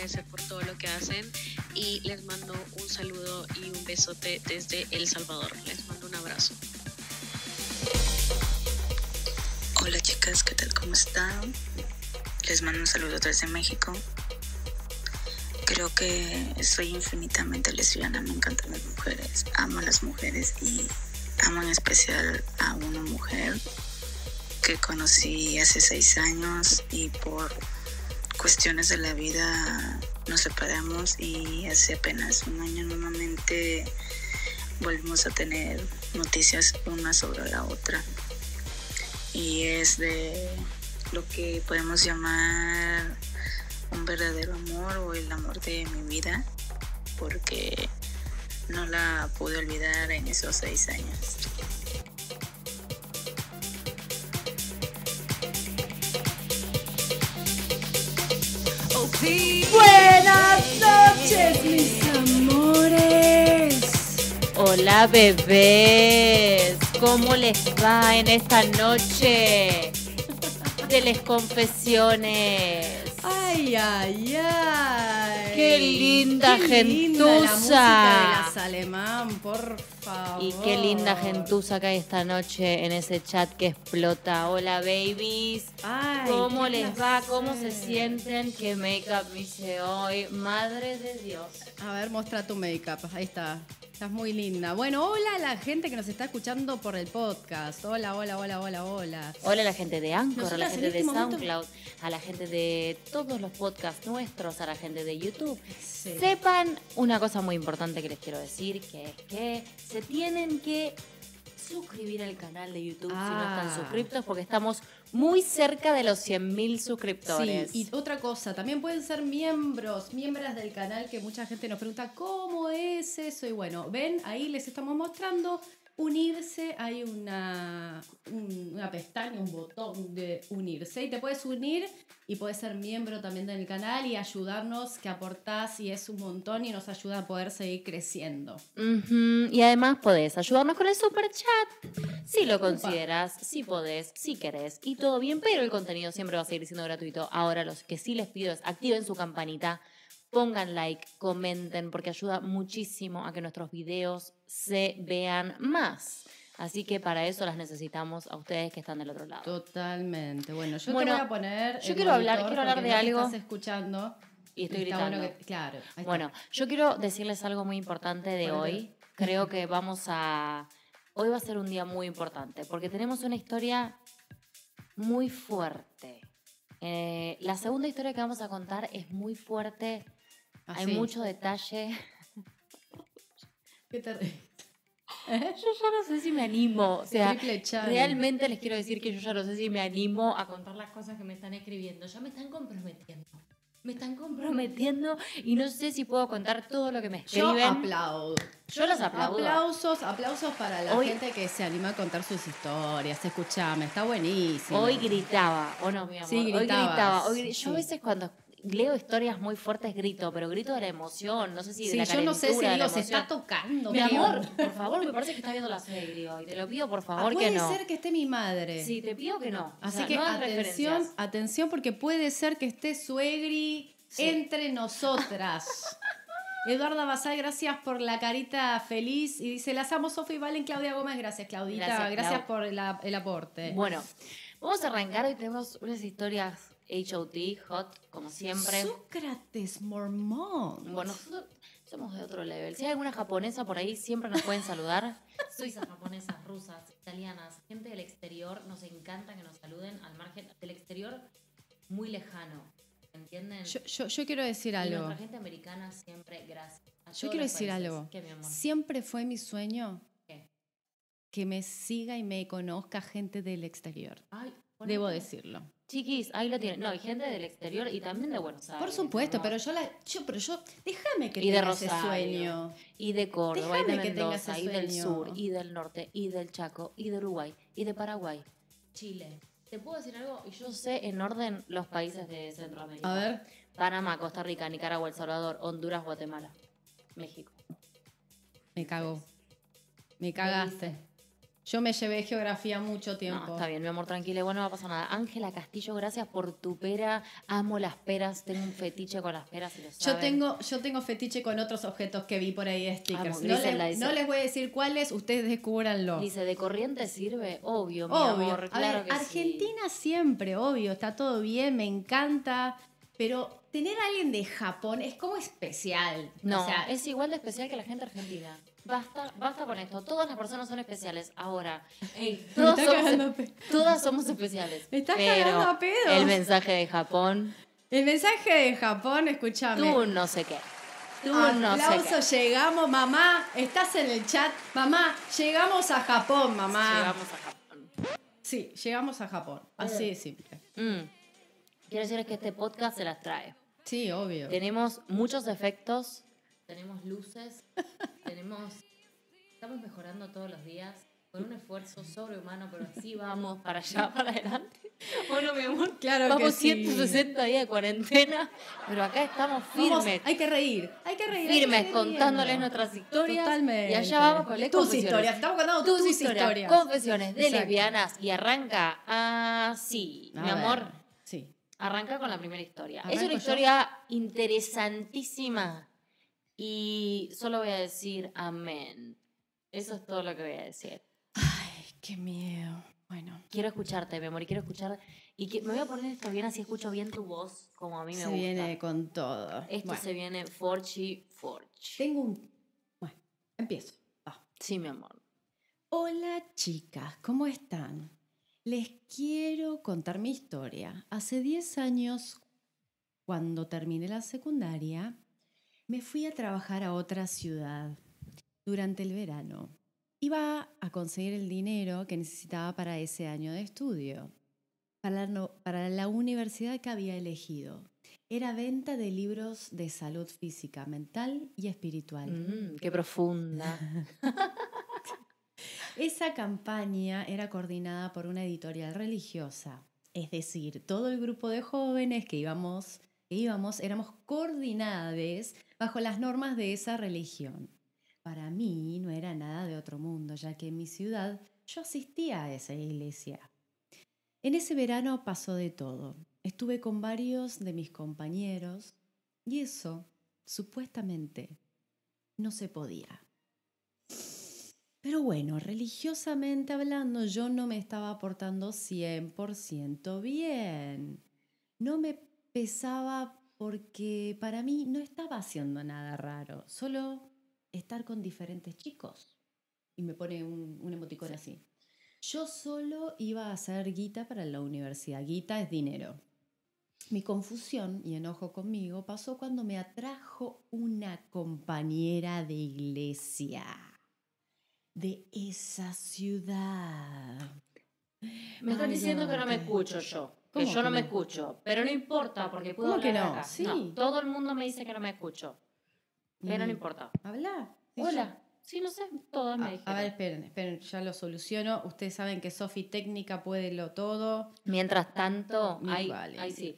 agradecer por todo lo que hacen y les mando un saludo y un besote desde El Salvador. Les mando un abrazo. Hola chicas, ¿qué tal? ¿Cómo están? Les mando un saludo desde México. Creo que soy infinitamente lesbiana, me encantan las mujeres, amo a las mujeres y amo en especial a una mujer que conocí hace seis años y por cuestiones de la vida nos separamos y hace apenas un año nuevamente volvimos a tener noticias una sobre la otra y es de lo que podemos llamar un verdadero amor o el amor de mi vida porque no la pude olvidar en esos seis años. Mis amores. Hola bebés, ¿cómo les va en esta noche de les confesiones? Ay, ay, ay. Qué linda Qué linda la gentuza. música de las alemán, por favor. Y qué linda gentuza que hay esta noche en ese chat que explota. Hola babies, Ay, ¿cómo les va? ¿Cómo se sienten? ¿Qué make-up me hice hoy? Madre de Dios. A ver, muestra tu make-up. Ahí está. Estás muy linda. Bueno, hola a la gente que nos está escuchando por el podcast. Hola, hola, hola, hola, hola. Hola a la gente de Anchor, a la gente de este momento- SoundCloud, a la gente de todos los podcasts nuestros, a la gente de YouTube. Sí. Sepan una cosa muy importante que les quiero decir, que es que se tienen que suscribir al canal de YouTube si no Ah. están suscriptos, porque estamos muy cerca de los 100.000 suscriptores. Sí, y otra cosa, también pueden ser miembros, miembros del canal que mucha gente nos pregunta cómo es eso. Y bueno, ven, ahí les estamos mostrando unirse. Hay una, un- una pestaña, un botón de unirse. Y te puedes unir y puedes ser miembro también del canal y ayudarnos, que aportás y es un montón y nos ayuda a poder seguir creciendo. Y además podés ayudarnos con el super chat. Si lo consideras, si podés, si querés. Y todo bien, pero el contenido siempre va a seguir siendo gratuito. Ahora lo que sí les pido es activen su campanita, pongan like, comenten, porque ayuda muchísimo a que nuestros videos se vean más. Así que para eso las necesitamos a ustedes que están del otro lado. Totalmente. Bueno, yo Bueno, te voy a poner. yo quiero hablar- quiero hablar de no algo. estás escuchando. Y estoy gritando. bueno que- claro. Bueno, yo quiero decirles algo muy importante de Bueno, hoy. Creo que vamos a... Hoy va a ser un día muy importante porque tenemos una historia muy fuerte. Eh, la segunda historia que vamos a contar es muy fuerte. Hay mucho detalle. ¿Qué Yo ya no sé si me animo. O sea, realmente les quiero decir que yo ya no sé si me animo a contar las cosas que me están escribiendo. Ya me están comprometiendo. Me están comprometiendo y no sé si puedo contar todo lo que me Yo escriben. aplaudo. Yo las aplaudo. Aplausos, aplausos para la Hoy- gente que se anima a contar sus historias. Escuchame, está buenísimo. Hoy gritaba, ¿o no, mi amor? Sí, Hoy gritaba. Hoy Yo a veces cuando leo historias muy fuertes grito, pero grito de la emoción, no sé si de Sí, la yo no sé si digo, se está tocando. Mi amor, por favor, me parece que está viendo la Suegri hoy. Te lo pido, por Ah, favor, puede que no. ser que esté mi madre. Sí, te pido que no. O Así sea, que no atención, atención, porque puede ser que esté Suegri Sí. entre nosotras. Eduarda Basal, gracias por la carita feliz. Y dice, las amo, Sofía y Valen, Claudia Gómez. Gracias, Claudita. Gracias, Gracias, Clau. por el aporte. Bueno, vamos a arrancar. Hoy tenemos unas historias HOT, hot, como siempre. Sócrates Mormón. Bueno, nosotros somos de otro level. Si hay alguna japonesa por ahí, siempre nos pueden saludar. Suizas, japonesas, rusas, italianas, gente del exterior, nos encanta que nos saluden al margen del exterior muy lejano. ¿Entienden? Yo, yo, yo quiero decir y algo. nuestra gente americana siempre, gracias. A Yo quiero decir países. algo. ¿Qué, mi amor? Siempre fue mi sueño ¿Qué? que me siga y me conozca gente del exterior. Ay, Debo decirlo. Chiquis, ahí lo tienen. No, hay gente del exterior y también de Buenos Aires. Por supuesto, pero yo la. Yo, pero yo. Déjame que Y de tenga ese Rosario. sueño. Y de Córdoba, y de Déjame que tenga Mendoza, ese y del sur, y del norte, y del Chaco, y de Uruguay, y de Paraguay, Chile. ¿Te puedo decir algo? Y yo sé en orden los países de Centroamérica. A ver. Panamá, Costa Rica, Nicaragua, El Salvador, Honduras, Guatemala, México. Me cago. Me cagaste. Yo me llevé geografía mucho tiempo. No, está bien, mi amor, tranquila, igual no va a pasar nada. Ángela Castillo, gracias por tu pera. Amo las peras, tengo un fetiche con las peras y lo Yo tengo, yo tengo fetiche con otros objetos que vi por ahí de stickers. Amo, no, les, no voy a decir cuáles, ustedes descúbranlo. Dice, ¿de corriente sirve? Obvio, mi Obvio. amor, A claro ver, que sí. Argentina siempre, obvio, está todo bien, me encanta. Pero tener a alguien de Japón es como especial. No, o sea, es igual de especial que la gente argentina. Basta, basta con esto. Todas las personas son especiales. Ahora, todas, somos, todas especiales. Me estás pero cagando a pedos. El mensaje de Japón, el mensaje de Japón, escúchame. tú no sé qué. Tú no sé Aplauso, qué. llegamos, mamá, estás en el chat. Mamá, llegamos a Japón, mamá. Llegamos a Japón. Sí, llegamos a Japón. Así de simple. Mm. Quiero decirles que este podcast se las trae. Sí, obvio. Tenemos muchos efectos, tenemos luces, tenemos... Estamos mejorando todos los días con un esfuerzo sobrehumano, pero así vamos para allá, para adelante. Bueno, mi amor, Claro que vamos sí. 160 días de cuarentena, pero acá estamos Vamos, firmes. hay que reír, hay que reír. que firmes seguir contándoles nuestras historias. Totalmente. Y allá vamos con las tus historias. Estamos contando tus, tus, historias, historias. confesiones de Exacto. lesbianas y arranca así, A mi ver, amor. Sí. Arranca con la primera historia. es ¿Arranco una yo? historia interesantísima y solo voy a decir amén. Eso es todo lo que voy a decir. Ay, qué miedo. Bueno, Quiero escucharte, mi amor, y quiero escuchar. Y que, me voy a poner esto bien, así escucho bien tu voz, como a mí me se gusta. viene con todo. Esto Bueno, se viene forchi, forchi. Tengo un. Bueno, empiezo. Sí, mi amor. Hola chicas, ¿cómo están? Les quiero contar mi historia. Hace 10 años, cuando terminé la secundaria, me fui a trabajar a otra ciudad durante el verano. Iba a conseguir el dinero que necesitaba para ese año de estudio, para la, no- para la universidad que había elegido. Era venta de libros de salud física, mental y espiritual. Mm, qué profunda. Esa campaña era coordinada por una editorial religiosa, es decir, todo el grupo de jóvenes que íbamos, íbamos éramos coordinadas bajo las normas de esa religión. Para mí no era nada de otro mundo, ya que en mi ciudad yo asistía a esa iglesia. En ese verano pasó de todo. Estuve con varios de mis compañeros y eso, supuestamente, no se podía. Pero bueno, religiosamente hablando, yo no me estaba portando 100% bien. No me pesaba porque para mí no estaba haciendo nada raro, solo estar con diferentes chicos. Y me pone un, un emoticón así. Yo solo iba a hacer guita para la universidad. Guita es dinero. Mi confusión y enojo conmigo pasó cuando me atrajo una compañera de iglesia de esa ciudad. Me están diciendo que no me escucho yo. Que ¿Cómo yo no me escucho. Pero no importa, porque puedo ¿Cómo que no? acá. Sí. todo el mundo me dice que no me escucho. Pero no importa. Habla. Hola. Sí, no sé, todas me A, dijeron. a ver, esperen, esperen, ya lo soluciono. Ustedes saben que Sofi técnica puede lo todo. Mientras tanto, ahí, vale. ahí sí.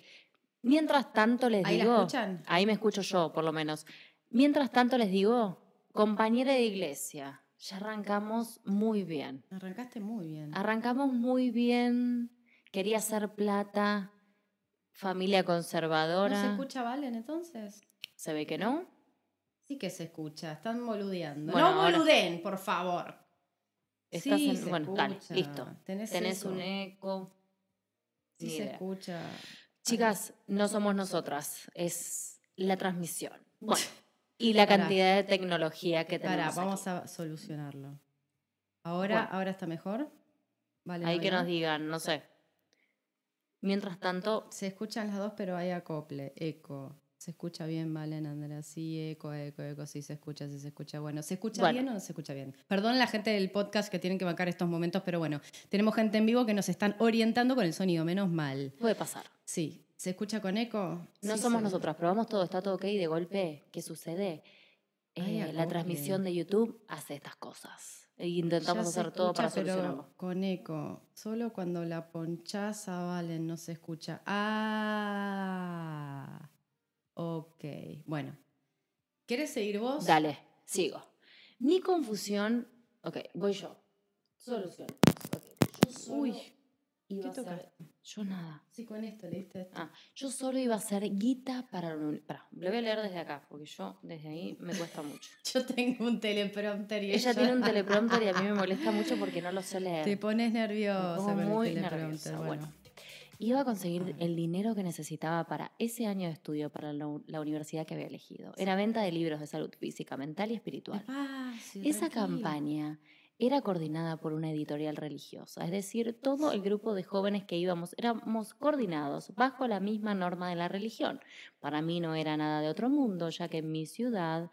Mientras tanto les ¿Ahí digo, escuchan? ahí me escucho yo, por lo menos. Mientras tanto les digo, compañera de iglesia, ya arrancamos muy bien. Arrancaste muy bien. Arrancamos muy bien. Quería hacer plata, familia ¿No conservadora. se escucha Valen entonces? ¿Se ve que no? Sí que se escucha, están boludeando. Bueno, no ahora- boluden, por favor. Estás sí, en- se bueno, dale, escucha. listo. Tenés, un eco. Sí Ni se idea. escucha. Chicas, no somos nosotras, es la transmisión. Bueno, y la Pará. cantidad de tecnología que tenemos. Pará, aquí. vamos a solucionarlo. Ahora, Bueno. ahora está mejor. Vale, Ahí no, que ¿no? nos digan, no sé. Mientras tanto, Se escuchan las dos, pero hay acople, eco. Se escucha bien, Valen, Andrea. Sí, eco, eco, eco. Sí, se escucha, sí, se escucha. Bueno, ¿se escucha Bueno. bien o no se escucha bien? Perdón la gente del podcast que tienen que bancar estos momentos, pero bueno, tenemos gente en vivo que nos están orientando con el sonido, menos mal. puede pasar. Sí, ¿se escucha con eco? No Sí, somos se- nosotras, probamos todo, está todo ok. De golpe, ¿qué sucede? Ay, Eh, la transmisión de YouTube hace estas cosas. E intentamos hacer todo para solucionarlo. Con eco. Solo cuando la ponchás a Valen no se escucha. Ah. Ok. Bueno. ¿Quieres seguir vos? Dale, sigo. Mi confusión. Ok, voy yo. Soluciones. Ok, Yo solo Uy, iba ¿qué a ser- tocaste? Yo nada. Sí, con esto leíste esto. Ah, yo solo iba a ser guita para... la Pará, lo voy a leer desde acá, porque yo desde ahí me cuesta mucho. Yo tengo un teleprompter y Ella tiene un teleprompter y a mí me molesta mucho porque no lo sé leer. Te pones nerviosa pongo el muy teleprompter. nerviosa, Bueno. bueno. Iba a conseguir el dinero que necesitaba para ese año de estudio para la, la universidad que había elegido. Era venta de libros de salud física, mental y espiritual. Despacio, Esa tranquila. campaña era coordinada por una editorial religiosa, es decir, todo el grupo de jóvenes que íbamos éramos coordinados bajo la misma norma de la religión. Para mí no era nada de otro mundo, ya que en mi ciudad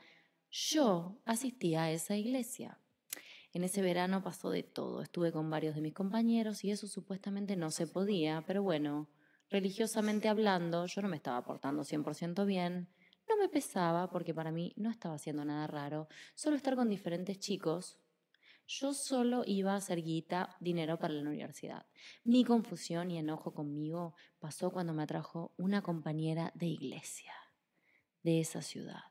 yo asistía a esa iglesia. En ese verano pasó de todo. Estuve con varios de mis compañeros y eso supuestamente no se podía, pero bueno, religiosamente hablando, yo no me estaba portando 100% bien. No me pesaba porque para mí no estaba haciendo nada raro. Solo estar con diferentes chicos. Yo solo iba a hacer guita, dinero para la universidad. Mi confusión y enojo conmigo pasó cuando me atrajo una compañera de iglesia de esa ciudad.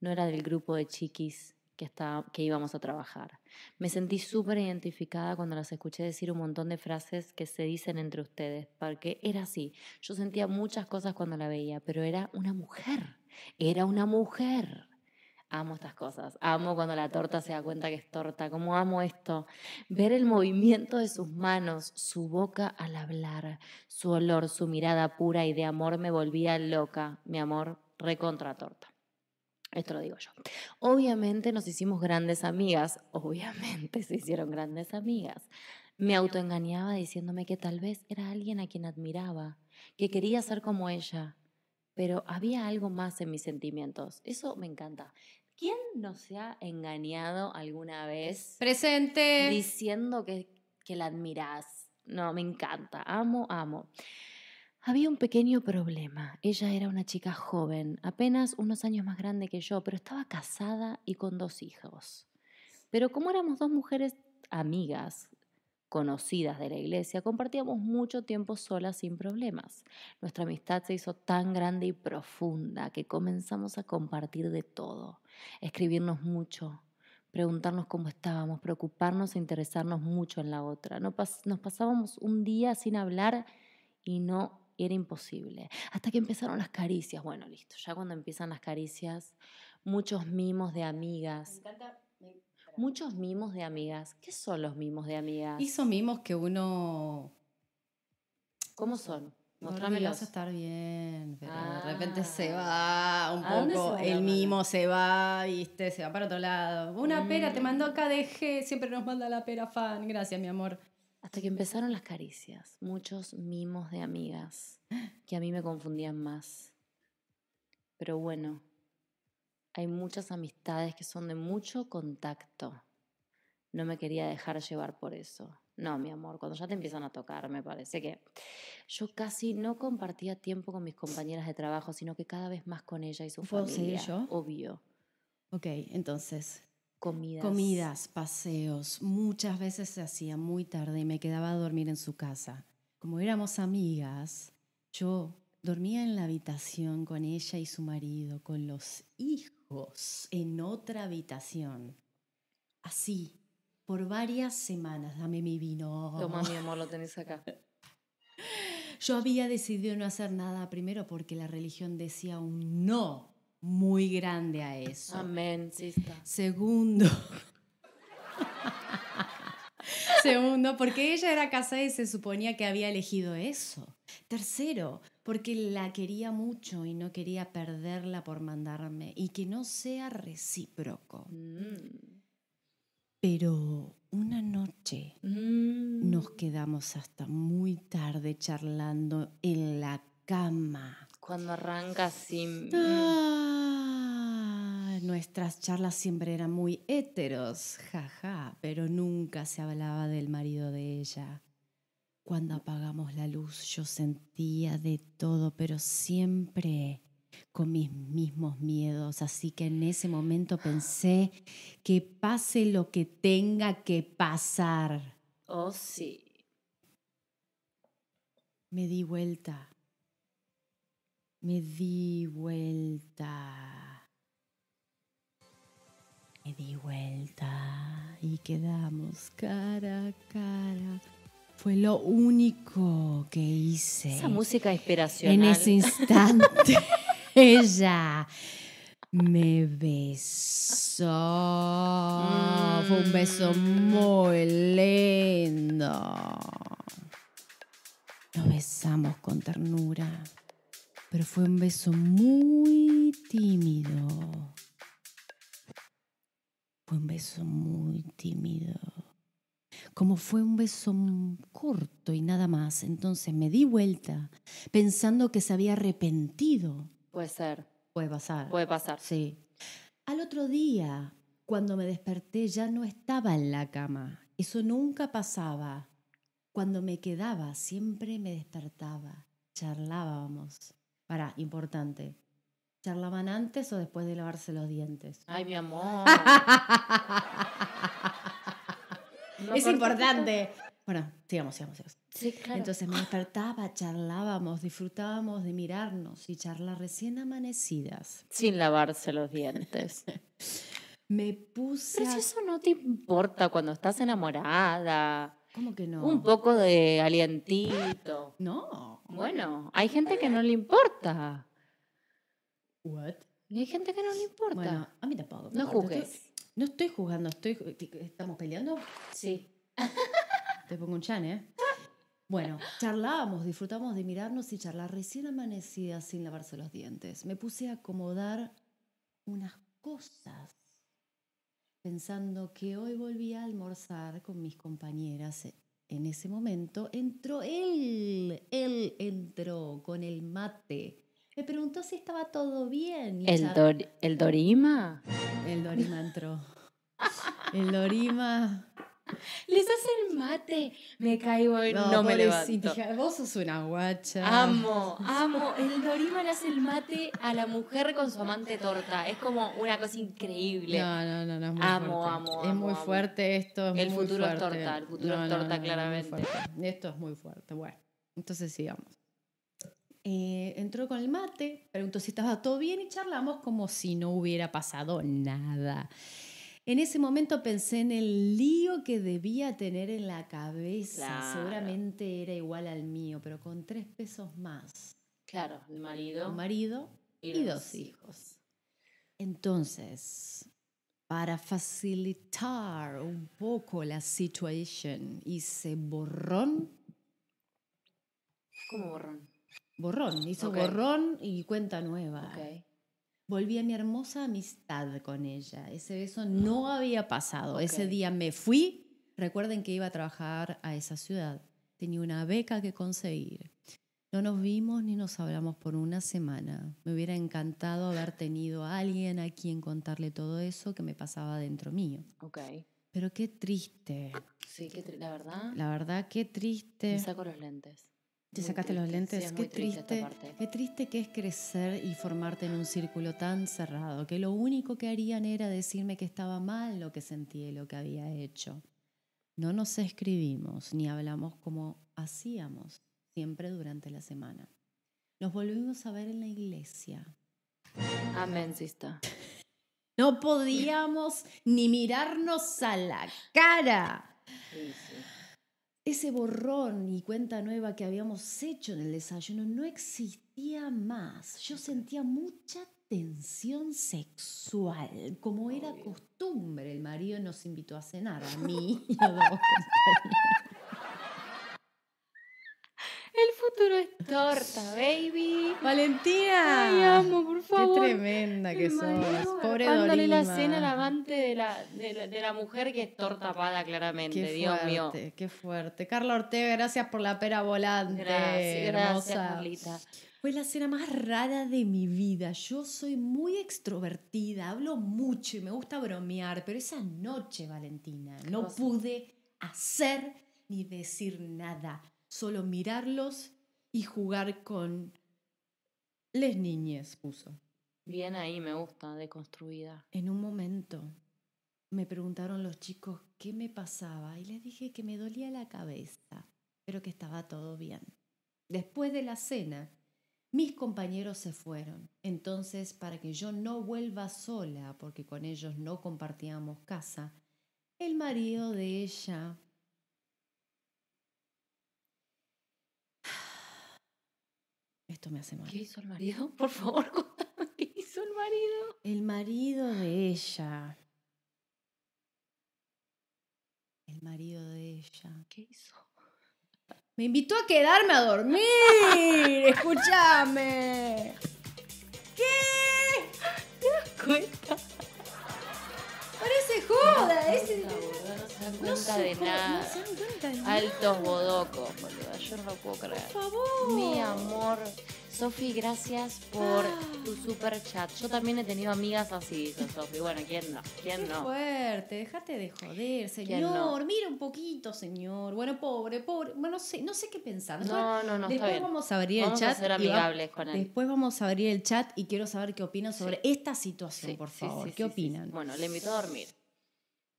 No era del grupo de chiquis que, está, que íbamos a trabajar. Me sentí súper identificada cuando las escuché decir un montón de frases que se dicen entre ustedes, porque era así. Yo sentía muchas cosas cuando la veía, pero era una mujer. Era una mujer. Amo estas cosas. Amo cuando la torta se da cuenta que es torta. Como amo esto. Ver el movimiento de sus manos, su boca al hablar, su olor, su mirada pura y de amor me volvía loca. Mi amor, recontra torta. Esto lo digo yo. Obviamente nos hicimos grandes amigas. Obviamente se hicieron grandes amigas. Me autoengañaba diciéndome que tal vez era alguien a quien admiraba, que quería ser como ella. Pero había algo más en mis sentimientos. Eso me encanta. ¿Quién no se ha engañado alguna vez Presente. diciendo que, que la admirás? No, me encanta. Amo, amo. Había un pequeño problema. Ella era una chica joven, apenas unos años más grande que yo, pero estaba casada y con dos hijos. Pero como éramos dos mujeres amigas, conocidas de la iglesia, compartíamos mucho tiempo solas sin problemas. Nuestra amistad se hizo tan grande y profunda que comenzamos a compartir de todo, escribirnos mucho, preguntarnos cómo estábamos, preocuparnos e interesarnos mucho en la otra. Nos pasábamos un día sin hablar y no era imposible. Hasta que empezaron las caricias. Bueno, listo, ya cuando empiezan las caricias, muchos mimos de amigas. Muchos mimos de amigas. ¿Qué son los mimos de amigas? Hizo mimos que uno. ¿Cómo son? No Mostrámelos. vas a estar bien, pero Ah. de repente se va un ¿A dónde se poco, va el mimo se va, viste, se va para otro lado. Una pera te Mm. mandó acá de G, siempre nos manda la pera fan. Gracias, mi amor. Hasta que empezaron las caricias, muchos mimos de amigas, que a mí me confundían más. Pero bueno, hay muchas amistades que son de mucho contacto. No me quería dejar llevar por eso. No, mi amor, cuando ya te empiezan a tocar, me parece que yo casi no compartía tiempo con mis compañeras de trabajo, sino que cada vez más con ella y su ¿Puedo seguir familia. yo? Obvio. Ok, entonces, Comidas. comidas, paseos, muchas veces se hacía muy tarde y me quedaba a dormir en su casa. Como éramos amigas, yo dormía en la habitación con ella y su marido, con los hijos en otra habitación. Así, por varias semanas, dame mi vino. Toma, mi amor, lo tenés acá. Yo había decidido no hacer nada primero porque la religión decía un no muy grande a eso. Amén. Segundo. Segundo, porque ella era casada y se suponía que había elegido eso. Tercero, porque la quería mucho y no quería perderla por mandarme y que no sea recíproco. Mm. Pero una noche Mm. nos quedamos hasta muy tarde charlando en la cama. Cuando arranca así. mm, Ah, nuestras charlas siempre eran muy héteros, jaja, pero nunca se hablaba del marido de ella. Cuando apagamos la luz yo sentía de todo, pero siempre con mis mismos miedos, así que en ese momento pensé que pase lo que tenga que pasar. Oh, sí. Me di vuelta. Me di vuelta. Me di vuelta y quedamos cara a cara. Fue lo único que hice. Esa música inspiracional. En ese instante, ella me besó. Fue un beso Mm. muy lindo. Nos besamos con ternura, pero fue un beso muy tímido. Fue un beso muy tímido. Como fue un beso corto y nada más, entonces me di vuelta pensando que se había arrepentido. Puede ser, Puede pasar. puede pasar. Sí. Al otro día, cuando me desperté, ya no estaba en la cama. Eso nunca pasaba. Cuando me quedaba, siempre me despertaba. Charlábamos. Para, importante. ¿Charlaban antes o después de lavarse los dientes? Ay, mi amor. No, es por importante. Bueno, sigamos, sigamos, sigamos. Sí, claro. Entonces me despertaba, charlábamos, disfrutábamos de mirarnos y charlar recién amanecidas. Sin lavarse los dientes. Me puse Pero a... si eso no te importa cuando estás enamorada. ¿Cómo que no? Un poco de alientito. No. Bueno, hay gente que no le importa. What? Y hay gente que no le importa. Bueno, a mí tampoco. me no juzgues. No estoy jugando, estoy... ¿Estamos peleando? Sí. Te pongo un chan, ¿eh? Bueno, charlábamos, disfrutamos de mirarnos y charlar recién amanecidas sin lavarse los dientes. Me puse a acomodar unas cosas, pensando que hoy volví a almorzar con mis compañeras. En ese momento entró él, él entró con el mate. Me preguntó si estaba todo bien. ¿El, Dor- ¿El Dorima? El Dorima entró. El Dorima Les hace el mate. Me caigo y no, me pobrecita, levanto. Vos sos una guacha. Amo, amo. El Dorima le hace el mate a la mujer con su amante torta. Es como una cosa increíble. No, no, no, no, es muy Amo, fuerte. amo, Es amo, muy amo. fuerte esto. es El muy futuro es torta, el futuro es torta, claramente. Esto es muy fuerte. Bueno, entonces sigamos. Eh, entró con el mate, preguntó si estaba todo bien y charlamos como si no hubiera pasado nada. En ese momento pensé en el lío que debía tener en la cabeza. Claro. Seguramente era igual al mío, pero con tres pesos más. Claro, el marido Un marido y, y dos hijos. Entonces, para facilitar un poco la situación, hice borrón, ¿Cómo borrón? Borrón, hizo Ok. borrón y cuenta nueva. Volví a mi hermosa amistad con ella. Ese beso no había pasado. Ese día me fui. Recuerden que iba a trabajar a esa ciudad. Tenía una beca que conseguir. No nos vimos ni nos hablamos por una semana. Me hubiera encantado haber tenido a alguien a quien contarle todo eso que me pasaba dentro mío. Ok. Pero qué triste. Sí, qué tri- la verdad. La verdad, qué triste. Me saco los lentes. ¿Te sacaste los lentes? sí, qué triste. Qué triste que es crecer y formarte en un círculo tan cerrado, que lo único que harían era decirme que estaba mal lo que sentía y lo que había hecho. No nos escribimos ni hablamos como hacíamos siempre durante la semana. Nos volvimos a ver en la iglesia. Amén, sista. No podíamos ni mirarnos a la cara. Sí, sí. Ese borrón y cuenta nueva que habíamos hecho en el desayuno no existía más. Yo sentía mucha tensión sexual, como era costumbre. El marido nos invitó a cenar a mí y a dos compañeras. El futuro es torta, baby. Valentina. Ay, amo, por Qué favor. tremenda que sos. Pobre armándole la cena al amante de la, de, la, de la mujer que es torta pada, claramente. Qué Dios mío. fuerte, qué fuerte. Carla Ortega, gracias por la pera volante. Gracias, gracias, hermosa. Carlita. Fue la cena más rara de mi vida. Yo soy muy extrovertida, hablo mucho y me gusta bromear, pero esa noche, Valentina, no pude hacer ni decir nada, solo mirarlos y jugar con les niñes, puso. Bien ahí, me gusta, deconstruida. En un momento me preguntaron los chicos qué me pasaba y les dije que me dolía la cabeza, pero que estaba todo bien. Después de la cena, Mis compañeros se fueron. Entonces, para que yo no vuelva sola, porque con ellos no compartíamos casa, el marido de ella Esto me hace mal. ¿Qué hizo el marido? Por favor, contame qué hizo el marido. El marido de ella. El marido de ella. ¿Qué hizo? Me invitó a quedarme a dormir. Escúchame. ¿Qué? ¿Te das cuenta? Parece joda. Ese- no dan No se de nada. No se dan cuenta de nada. Altos bodocos, boluda. Yo no lo puedo creer. Por favor. Mi amor. Sofi, gracias por Ah. tu super chat. Yo también he tenido amigas así, dice Sofi. Bueno, ¿quién no? ¿Quién Qué no? fuerte, déjate de joder, ¿Quién no? señor. Mira un poquito, señor. Bueno, pobre, pobre. Bueno, no sé, no sé qué pensar. Después, No, no, no, está después bien. vamos a abrir Vamos el a chat. ser y va- amigables con él. Después vamos a abrir el chat y quiero saber qué opinan sobre Sí. esta situación, Sí, por favor. sí, ¿Qué opinan? Bueno, le invito a dormir.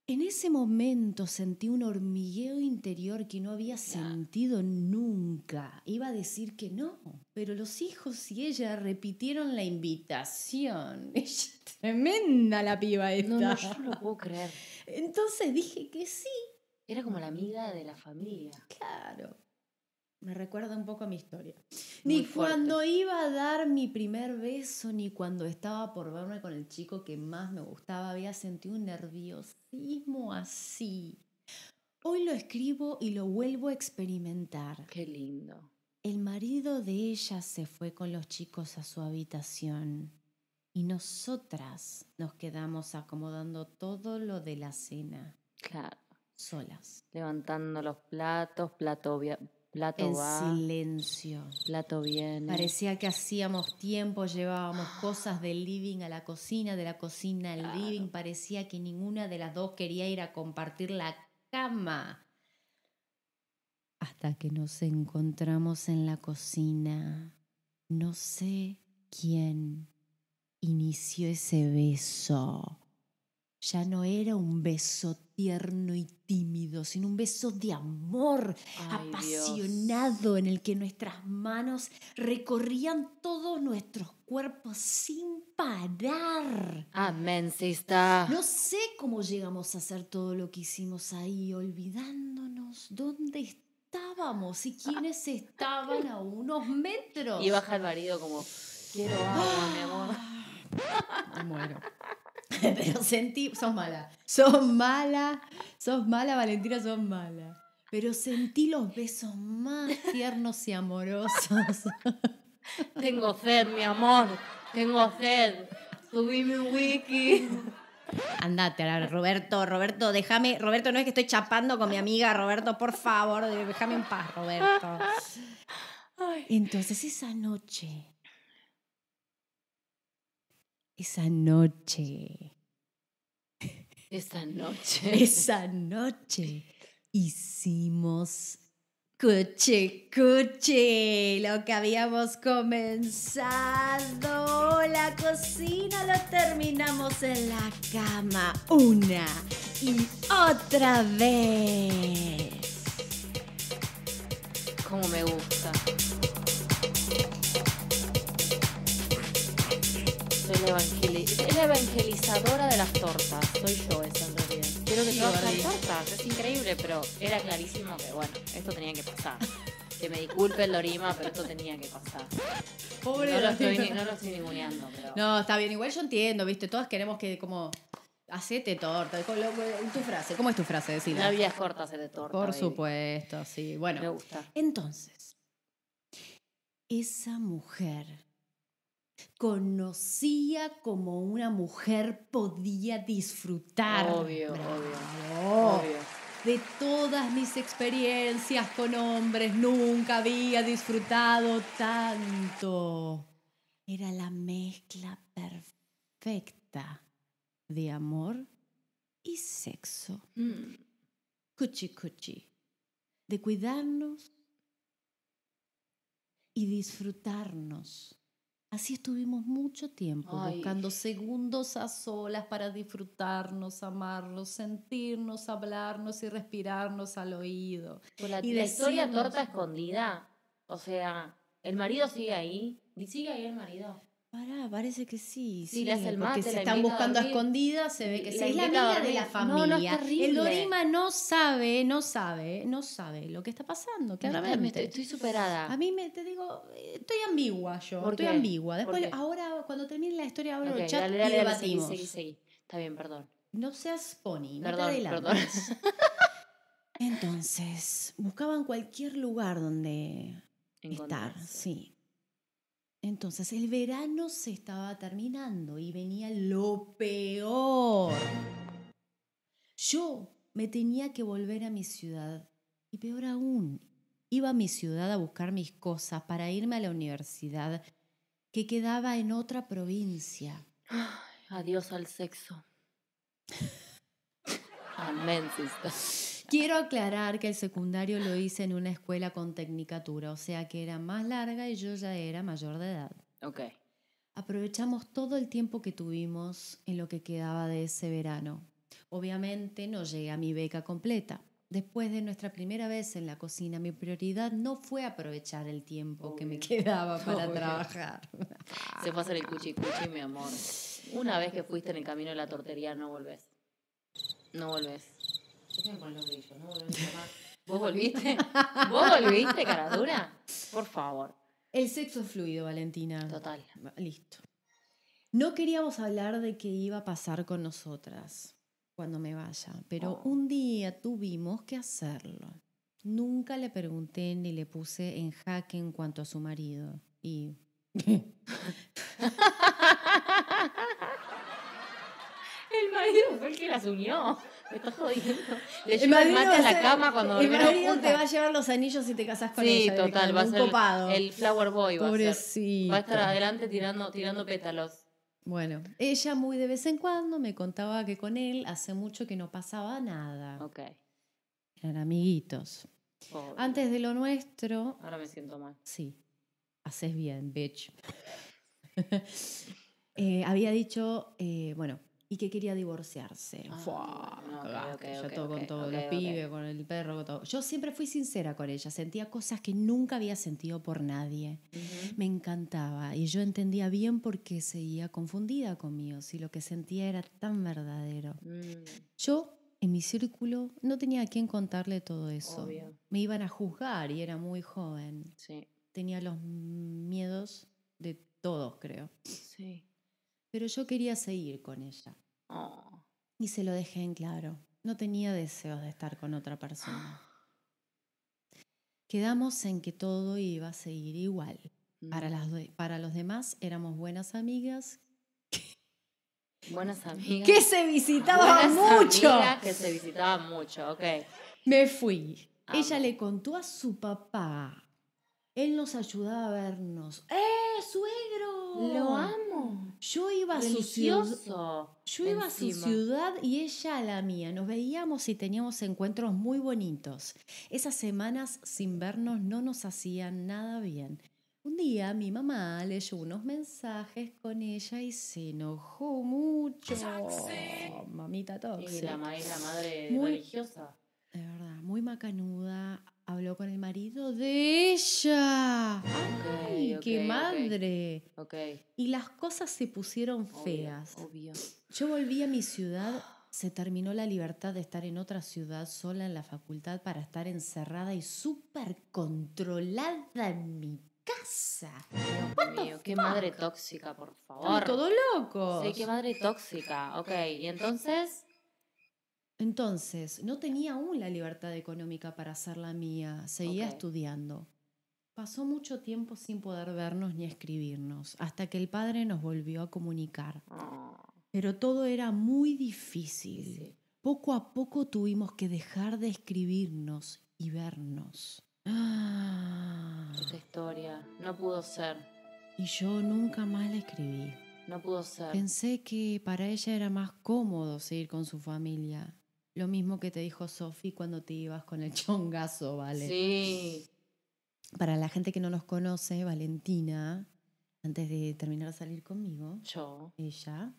En ese momento sentí un hormigueo interior que no había sentido nunca. Iba a decir que no, pero los hijos y ella repitieron la invitación. Ella, tremenda la piba esta. No, no, yo no lo puedo creer. Entonces dije que sí, Era como la amiga de la familia. claro. Me recuerda un poco a mi historia. Muy Ni fuerte. cuando iba a dar mi primer beso, ni cuando estaba por verme con el chico que más me gustaba, había sentido un nerviosismo así. Hoy lo escribo y lo vuelvo a experimentar. Qué lindo. El marido de ella se fue con los chicos a su habitación y nosotras nos quedamos acomodando todo lo de la cena, Claro. solas, Levantando los platos, plato, plato en va, silencio. plato viene. Parecía que hacíamos tiempo, llevábamos cosas del living a la cocina, de la cocina al Claro. living. Parecía que ninguna de las dos quería ir a compartir la cama. Hasta que nos encontramos en la cocina. No sé quién inició ese beso. Ya no era un beso tierno y tímido, sino un beso de amor, Ay, apasionado en el que nuestras manos recorrían todos nuestros cuerpos sin parar. Amén, sister. No sé cómo llegamos a hacer todo lo que hicimos ahí, olvidándonos dónde estábamos y quiénes estaban a unos metros. Y baja el marido como, quiero agua, mi amor. Me muero. Pero sentí, sos mala, sos mala, sos mala, Valentina, sos mala. Pero sentí los besos más tiernos y amorosos. Tengo sed, mi amor. Tengo sed. Subí mi wiki. Andate, ahora, Roberto, Roberto, déjame, Roberto, no es que estoy chapando con mi amiga, Roberto, por favor, déjame en paz, Roberto. Entonces esa noche, esa noche, Esta noche. esa noche hicimos coche, coche, lo que habíamos comenzado, la cocina lo terminamos en la cama, una y otra vez. Como me gusta. Soy la, evangeli- es la evangelizadora de las tortas. Soy yo esa en realidad. Quiero que todas sean tortas. Es increíble, pero era clarísimo que, bueno, esto tenía que pasar. Que me disculpe el Dorima, pero esto tenía que pasar. Pobre no, lo estoy, no lo estoy ninguneando, pero... No, está bien, igual yo entiendo, viste, todas queremos que como hacete torta, tu frase, ¿cómo es tu frase? Decila. La vida es corta, hacer de torta. Por baby. supuesto, sí. Me Bueno, gusta. entonces, esa mujer conocía como una mujer podía disfrutar. Obvio. Obvio. De todas mis experiencias con hombres, nunca había disfrutado tanto. Era la mezcla perfecta de amor y sexo. Mm. Cuchi cuchi. De cuidarnos y disfrutarnos. Así estuvimos mucho tiempo Ay. buscando segundos a solas para disfrutarnos, amarnos, sentirnos, hablarnos y respirarnos al oído. Pues la, Y la historia torta escondida, o sea, ¿El marido sigue ahí? ¿Sigue ahí el marido? Pará, parece que sí. Sí, el porque mate, se la están buscando a escondidas, se ve que sí. Es la amiga de la dormir. No, no, familia. el Dorima no sabe, no sabe, no sabe lo que está pasando, Me claramente. estoy, estoy superada. A mí me te digo, eh, estoy ambigua yo, ¿Por estoy qué? ambigua. ¿Por Después, ahora, cuando termine la historia, abro Ok, el chat dale, y dale, dale, seguí, debatimos. seguí, seguí. Está bien, perdón. No seas pony, no Perdón, te adelantes. Entonces, buscaban cualquier lugar donde estar, sí. Entonces, el verano se estaba terminando y venía lo peor. Yo me tenía que volver a mi ciudad. Y peor aún, iba a mi ciudad a buscar mis cosas para irme a la universidad que quedaba en otra provincia. Adiós al sexo. Amén, sister. Quiero aclarar que el secundario lo hice en una escuela con tecnicatura, o sea que era más larga y yo ya era mayor de edad. Ok. Aprovechamos todo el tiempo que tuvimos en lo que quedaba de ese verano. Obviamente no llegué a mi beca completa. Después de nuestra primera vez en la cocina, mi prioridad no fue aprovechar el tiempo que me quedaba para Obvio. trabajar. Se fue a hacer el cuchi cuchi, mi amor. Una vez que fuiste en el camino de la tortería, no volvés. No volvés. No. ¿Vos volviste? ¿Vos volviste, cara dura? Por favor. El sexo es fluido, Valentina. Total. Listo. No queríamos hablar de qué iba a pasar con nosotras cuando me vaya, pero Oh. un día tuvimos que hacerlo. Nunca le pregunté ni le puse en jaque en cuanto a su marido. Y El marido fue el que las unió. Me estás jodiendo. Le lleva el mate a la cama cuando marido te va a llevar los anillos y te casas con Sí, ella. total, va a ser el- copado. el flower boy va a ser. Pobrecito. Va a estar adelante tirando, tirando pétalos. Bueno, ella muy de vez en cuando me contaba que con él hace mucho que no pasaba nada. Ok. Eran amiguitos. pobre. Antes de lo nuestro, Ahora me siento mal. Sí, haces bien, bitch. Eh, había dicho, eh, bueno, y que quería divorciarse. Ah, Fua, bueno, ok, cagaste, ok, ya ok, todo con todos los pibes, con el perro, con todo. Yo siempre fui sincera con ella, sentía cosas que nunca había sentido por nadie. Me encantaba y yo entendía bien por qué seguía confundida conmigo, si lo que sentía era tan verdadero. Mm, Yo, en mi círculo, no tenía a quién contarle todo eso. Obvio. Me iban a juzgar y era muy joven sí. tenía los miedos de todos, creo. Sí. Pero yo quería seguir con ella. Oh. Y se lo dejé en claro. No tenía deseos de estar con otra persona. Quedamos en que todo iba a seguir igual. Para, Mm. las para los demás éramos buenas amigas Buenas amigas. que se visitaban Buenas mucho. amigas que se visitaban mucho, ok. Me fui. Ella le contó a su papá. Él nos ayudaba a vernos. ¡Eh, suegro! Lo amo. Yo iba a su ciudad. Yo iba a su ciudad y ella a la mía. Nos veíamos y teníamos encuentros muy bonitos. Esas semanas sin vernos no nos hacían nada bien. Un día mi mamá leyó unos mensajes con ella y se enojó mucho. Mamita Y tóxica. la, y la madre Muy- religiosa. De verdad, muy macanuda. Habló con el marido de ella. ¡Ay, qué madre! Y las cosas se pusieron obvio, feas. Obvio. Yo volví a mi ciudad, se terminó la libertad de estar en otra ciudad sola en la facultad para estar encerrada y súper controlada en mi casa. Dios mío, qué madre tóxica, por favor. todos locos. Sí, qué madre tóxica. Ok, y entonces. Entonces, no tenía aún la libertad económica para hacer la mía, seguía estudiando. Pasó mucho tiempo sin poder vernos ni escribirnos, hasta que el padre nos volvió a comunicar. oh, Pero todo era muy difícil. sí. Poco a poco tuvimos que dejar de escribirnos y vernos. Ah, Esta historia. No pudo ser. y yo nunca más le escribí. No pudo ser. Pensé que para ella era más cómodo seguir con su familia. Lo mismo que te dijo Sofi cuando te ibas con el chongazo, ¿vale? Sí. Para la gente que no nos conoce, Valentina, antes de terminar de salir conmigo, Yo. ella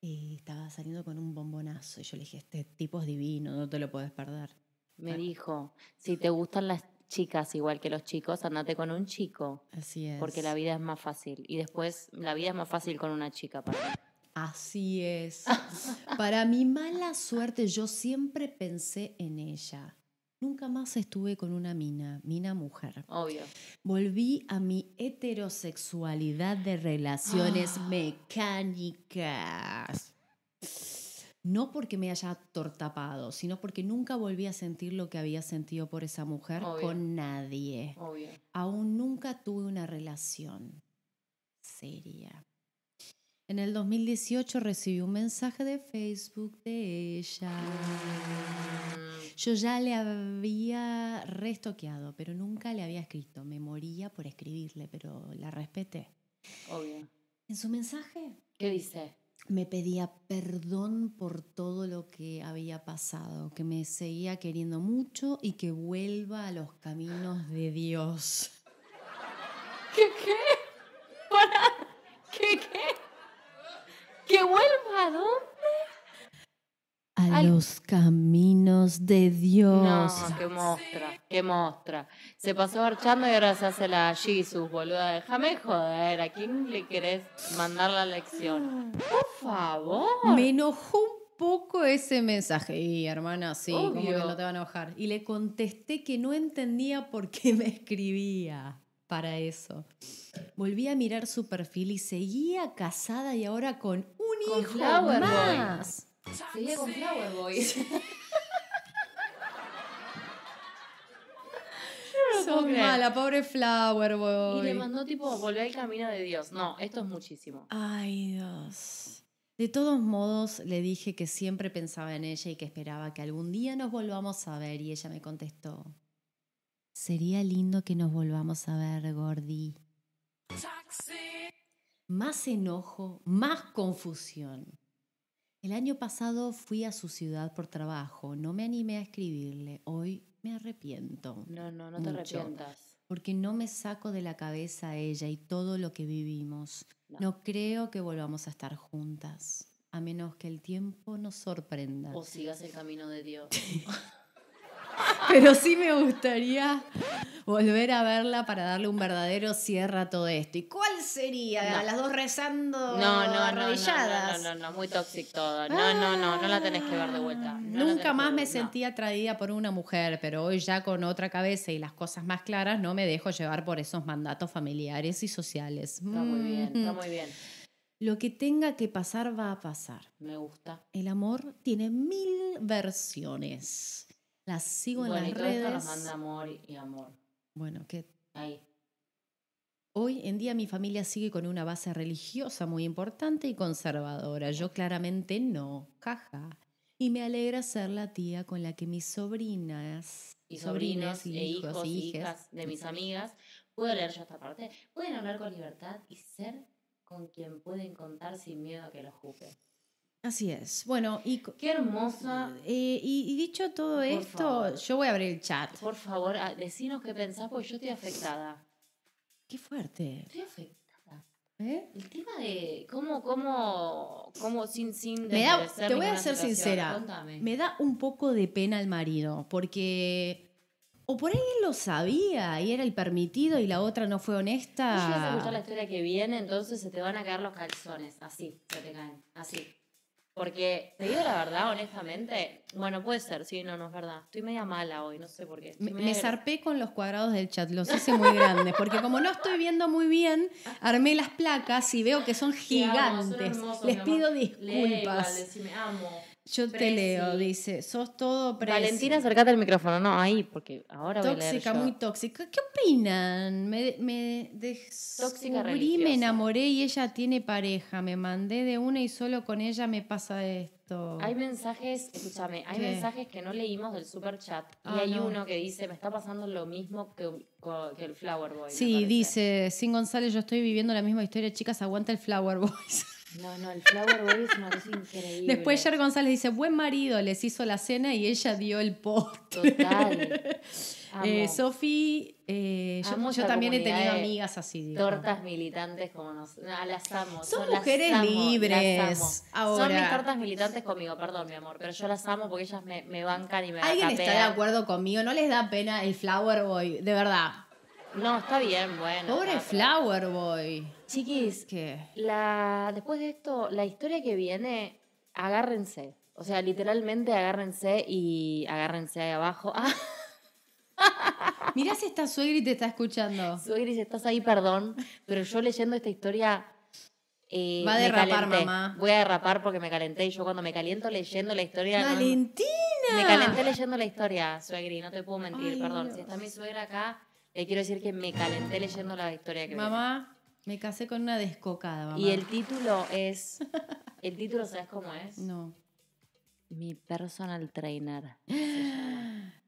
eh, estaba saliendo con un bombonazo. Y yo le dije, este tipo es divino, no te lo puedes perder. Me dijo, si te gustan las chicas igual que los chicos, andate con un chico. Así es. Porque la vida es más fácil. Y después, la vida es más fácil con una chica. Para mí. Así es. Para mi mala suerte, yo siempre pensé en ella. Nunca más estuve con una mina, mina mujer. Obvio. Volví a mi heterosexualidad de relaciones mecánicas. No porque me haya tortapado, sino porque nunca volví a sentir lo que había sentido por esa mujer Obvio. con nadie. Obvio. Aún nunca tuve una relación seria. En el 2018 recibí un mensaje de Facebook de ella. Mm, Yo ya le había restoqueado, pero nunca le había escrito. Me moría por escribirle, pero la respeté. obvio. En su mensaje ¿Qué dice? me pedía perdón por todo lo que había pasado, que me seguía queriendo mucho y que vuelva a los caminos de Dios. ¿Qué qué? Para. ¿Qué qué? ¿Que vuelva a dónde? Los caminos de Dios. No, qué mostra, qué mostra. Se pasó marchando y ahora se hace la Jesus, boluda. Déjame joder, ¿a quién le querés mandar la lección? Por favor. Me enojó un poco ese mensaje. Y hermana, sí, como que Obvio. no te va a enojar. Y le contesté que no entendía por qué me escribía para eso. Volví a mirar su perfil y seguía casada y ahora con un Con hijo Flower Boy. Seguía con Flower Boy. Sos mala, pobre Flower Boy. Y le mandó tipo, volver al camino de Dios. No, esto es muchísimo. Ay, Dios. De todos modos, le dije que siempre pensaba en ella y que esperaba que algún día nos volvamos a ver. Y ella me contestó: Sería lindo que nos volvamos a ver, Gordi. Más enojo, más confusión. El año pasado fui a su ciudad por trabajo. No me animé a escribirle. Hoy me arrepiento. No, no, no te Mucho. arrepientas. Porque no me saco de la cabeza a ella y todo lo que vivimos. No. No, creo que volvamos a estar juntas, a menos que el tiempo nos sorprenda. O sigas el camino de Dios. Pero sí me gustaría volver a verla para darle un verdadero cierre a todo esto. ¿Y cuál sería? No. Las dos rezando No, no, no, no, arrodilladas. no, no, no, muy tóxico todo. No, no, no, no la tenés que ver de vuelta. No Nunca más me sentí atraída por una mujer, pero hoy ya con otra cabeza y las cosas más claras no me dejo llevar por esos mandatos familiares y sociales. Está muy bien, está muy bien. Lo que tenga que pasar va a pasar. Me gusta. El amor tiene mil versiones. Las sigo bueno, y en las todo esto redes. nos manda amor y amor. Bueno, que Ahí. hoy en día mi familia sigue con una base religiosa muy importante y conservadora. Yo claramente no, jaja. Y me alegra ser la tía con la que mis sobrinas Y sobrinos, sobrines e hijos, y y hijas de mis amigas. Puedo leer yo esta parte. Pueden hablar con libertad y ser con quien pueden contar sin miedo a que los juzguen. Así es. Bueno, y, Qué hermosa. eh, y, y dicho todo Por esto, favor. yo voy a abrir el chat. Por favor, ah, decinos qué pensás, porque yo estoy afectada. Qué fuerte. Estoy afectada. ¿eh? El tema de cómo, cómo, cómo sin, sin Me da- te voy a ser sincera. Contame. Me da un poco de pena el marido, porque o por ahí él lo sabía y era el permitido y la otra no fue Vos llegas a escuchar la honesta. historia que viene, entonces se te van a caer los calzones. Así, se te caen. Así. Porque, te digo la verdad, honestamente, bueno, puede ser, sí, no, no es verdad. Estoy media mala hoy, no sé por qué. Estoy Me, me zarpé con los cuadrados del chat, los hice muy grandes, porque como no estoy viendo muy bien, armé las placas y veo que son Te amo, son gigantes. hermosos, Les pido disculpas. decime, amo. Yo te Preci. leo, dice, sos todo presi. Valentina, acercate al micrófono, no, ahí, porque ahora voy a leer Tóxica, yo. muy tóxica. ¿Qué opinan? Me, me descubrí, me enamoré y ella tiene pareja. Me mandé de una y solo con ella me pasa esto. Hay mensajes, escúchame, hay ¿Qué? mensajes que no leímos del super chat. y Ah, hay no. uno que dice, me está pasando lo mismo que, que el Flower Boy. sí, parece". dice, Sin González, yo estoy viviendo la misma historia. Chicas, aguanta el Flower Boys. No, no, el Flower Boy es una cosa increíble. Después Jer González dice, buen marido, les hizo la cena y ella dio el post. Total. Eh, Sofi, eh, yo, también he tenido amigas así. Tortas militantes como nos... No, las amo. Son mujeres amo, libres. Son mis tortas militantes conmigo, perdón, mi amor, pero yo las amo porque ellas me, me bancan y me ¿Alguien está de acuerdo conmigo? ¿No les da pena el Flower Boy? De verdad. No, está bien, bueno. Pobre pero- Flower Boy. Chiquis, ¿Qué? la, después de esto, la historia que viene, agárrense. O sea, literalmente agárrense y agárrense ahí abajo. Ah, Mirá si esta suegra te está escuchando. Suegris, estás ahí, perdón, pero yo leyendo esta historia. eh, Va a derrapar, mamá. Voy a derrapar porque me calenté y yo cuando me caliento leyendo la historia. no- ¡Valentina! me calenté leyendo la historia, suegri, no te puedo mentir, Ay, perdón. Si está mi suegra acá, le quiero decir que me calenté leyendo la historia que. Mamá, me casé con una descocada, mamá. Y el título es. El título, ¿sabes cómo es? No. Mi personal trainer.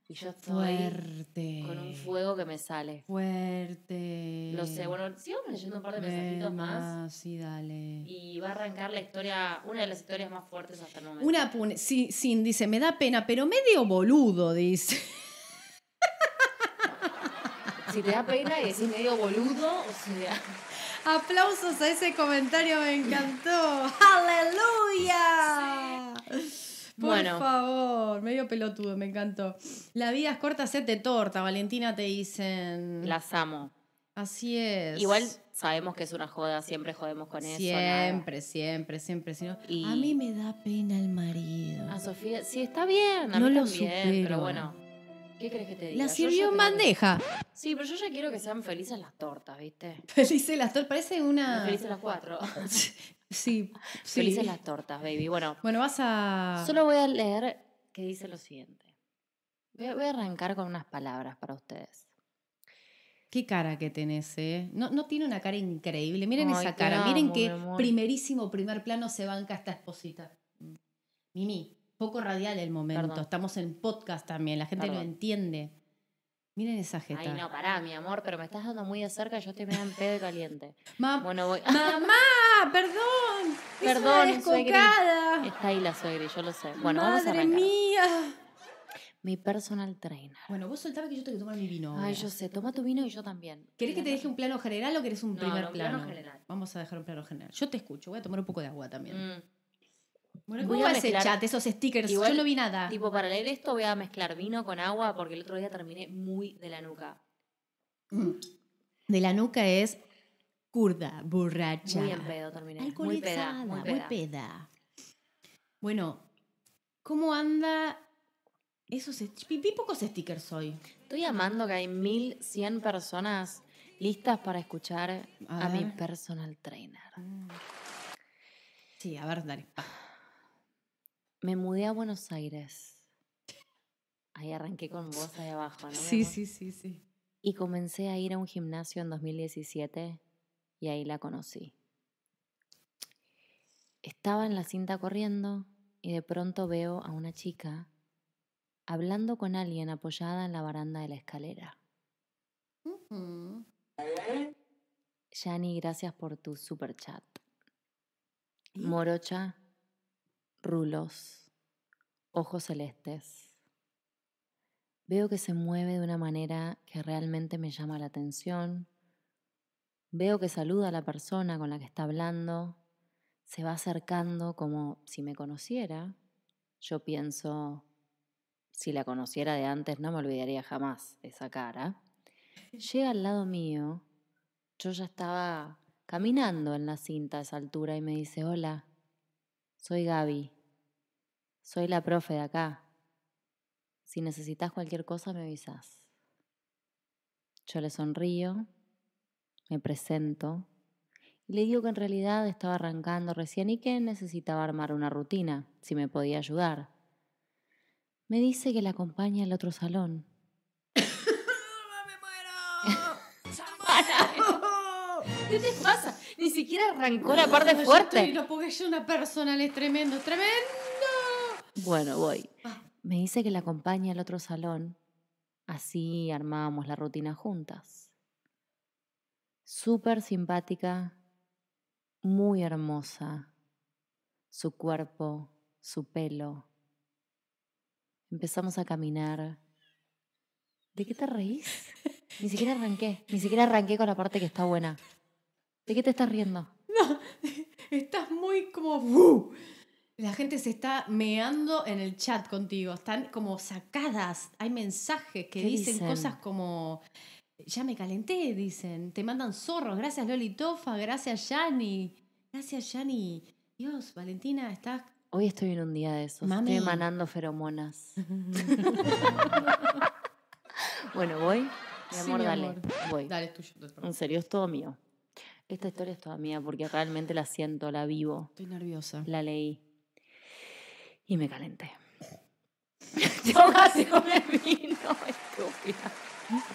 Y yo estoy Fuerte. con un fuego que me sale. Fuerte. Lo sé. Bueno, sigamos leyendo un par de mensajitos Ven más. Sí, dale. Y va a arrancar la historia, una de las historias más fuertes hasta el momento. Una pune. Sí, sí, dice, me da pena, pero medio boludo, dice. Si te da pena y decís medio boludo, o sea. Aplausos a ese comentario, me encantó. ¡Aleluya! Por Bueno. favor, medio pelotudo, me encantó. La vida es corta, hacete torta, Valentina, te dicen. Las amo. Así es. Igual sabemos que es una joda, siempre jodemos con eso. Siempre, siempre, siempre. Y- A mí me da pena el marido. A Sofía, sí, está bien, a No mí lo también, supero. pero bueno. ¿Qué crees que te diga? La sirvió en bandeja. Sí, pero yo ya quiero que sean felices las tortas, ¿viste? Felices las tortas. Parece una. Felices las cuatro. Sí, sí. Felices las tortas, baby. Bueno, Bueno, vas a. solo voy a leer que dice lo siguiente. Voy a, voy a arrancar con unas palabras para ustedes. Qué cara que tenés, ¿eh? No, no tiene una cara increíble. Miren Ay, esa cara. amo, Miren amor. primerísimo primer plano se banca esta esposita. Mimi, poco radial el momento. Perdón. Estamos en podcast también. La gente Perdón. entiende. Miren esa jeta. Ay, no, pará, mi amor, pero me estás dando muy de cerca yo estoy en pedo y caliente. Ma- Bueno, voy. ¡Mamá! ¡Perdón! ¡Es Perdón, una suegri. descocada! Está ahí la suegra, yo lo sé. Bueno, vamos a ¡Madre arrancar. mía! Mi personal trainer. Bueno, vos soltame que yo tengo que tomar mi vino. Ay, yo sé, toma tu vino y yo también. ¿Querés que te deje un plano general o querés un No, primer no, un plano plano? general. Vamos a dejar un plano general. Yo te escucho, voy a tomar un poco de agua también. Mm. Bueno, Voy ¿cómo a va ese mezclar- chat, esos stickers? Igual, yo no vi nada. Tipo, para leer esto voy a mezclar vino con agua porque el otro día terminé muy de la nuca. De la nuca es curda, borracha. Muy en pedo terminé. Muy peda, muy muy peda. Bueno, ¿cómo anda esos vi, pocos stickers hoy. Estoy amando que hay 1100 personas listas para escuchar A a, mi personal trainer. Sí, a ver, dale. Me mudé a Buenos Aires. Ahí arranqué con vos ahí abajo, ¿no? Sí, sí, sí, sí. Y comencé a ir a un gimnasio en 2017 y ahí la conocí. Estaba en la cinta corriendo y de pronto veo a una chica hablando con alguien apoyada en la baranda de la escalera. Yani, gracias por tu super chat. Morocha, rulos, ojos celestes. Veo que se mueve de una manera que realmente me llama la atención. Veo que saluda a la persona con la que está hablando. Se va acercando como si me conociera. Yo pienso, si la conociera de antes no me olvidaría jamás esa cara. Llega al lado mío. Yo ya estaba caminando en la cinta a esa altura y me dice, hola, soy Gaby. Soy la profe de acá. Si necesitas cualquier cosa me avisas. Yo le sonrío, me presento y le digo que en realidad estaba arrancando recién y que necesitaba armar una rutina, si me podía ayudar. Me dice que la acompaña al otro salón. ¿Qué te pasa? Ni siquiera arrancó la parte No, yo fuerte. estoy- no, porque yo una personal es tremendo, tremendo. Bueno, voy. Ah. Me dice que la acompaña al otro salón. Así armábamos la rutina juntas. Súper simpática, muy hermosa. Su cuerpo, su pelo. Empezamos a caminar. ¿De qué te reís? Ni siquiera arranqué. Ni siquiera arranqué con la parte que está buena. ¿De qué te estás riendo? Estás muy como... La gente se está meando en el chat contigo. Están como sacadas. Hay mensajes que ¿Qué dicen, dicen? cosas como... Ya me calenté, dicen. Te mandan zorros. Gracias, Loli Tofa. Gracias, Yani. Gracias, Yani. Dios, Valentina, estás... Hoy estoy en un día de esos. Mami. Estoy emanando feromonas. bueno, voy. Mi Sí, amor, mi dale. amor. Voy. Dale, es tuyo. En serio, es todo mío. Esta historia es toda mía porque realmente la siento, la vivo, Estoy nerviosa. la leí. Y me calenté. Tómate con el vino, estúpida.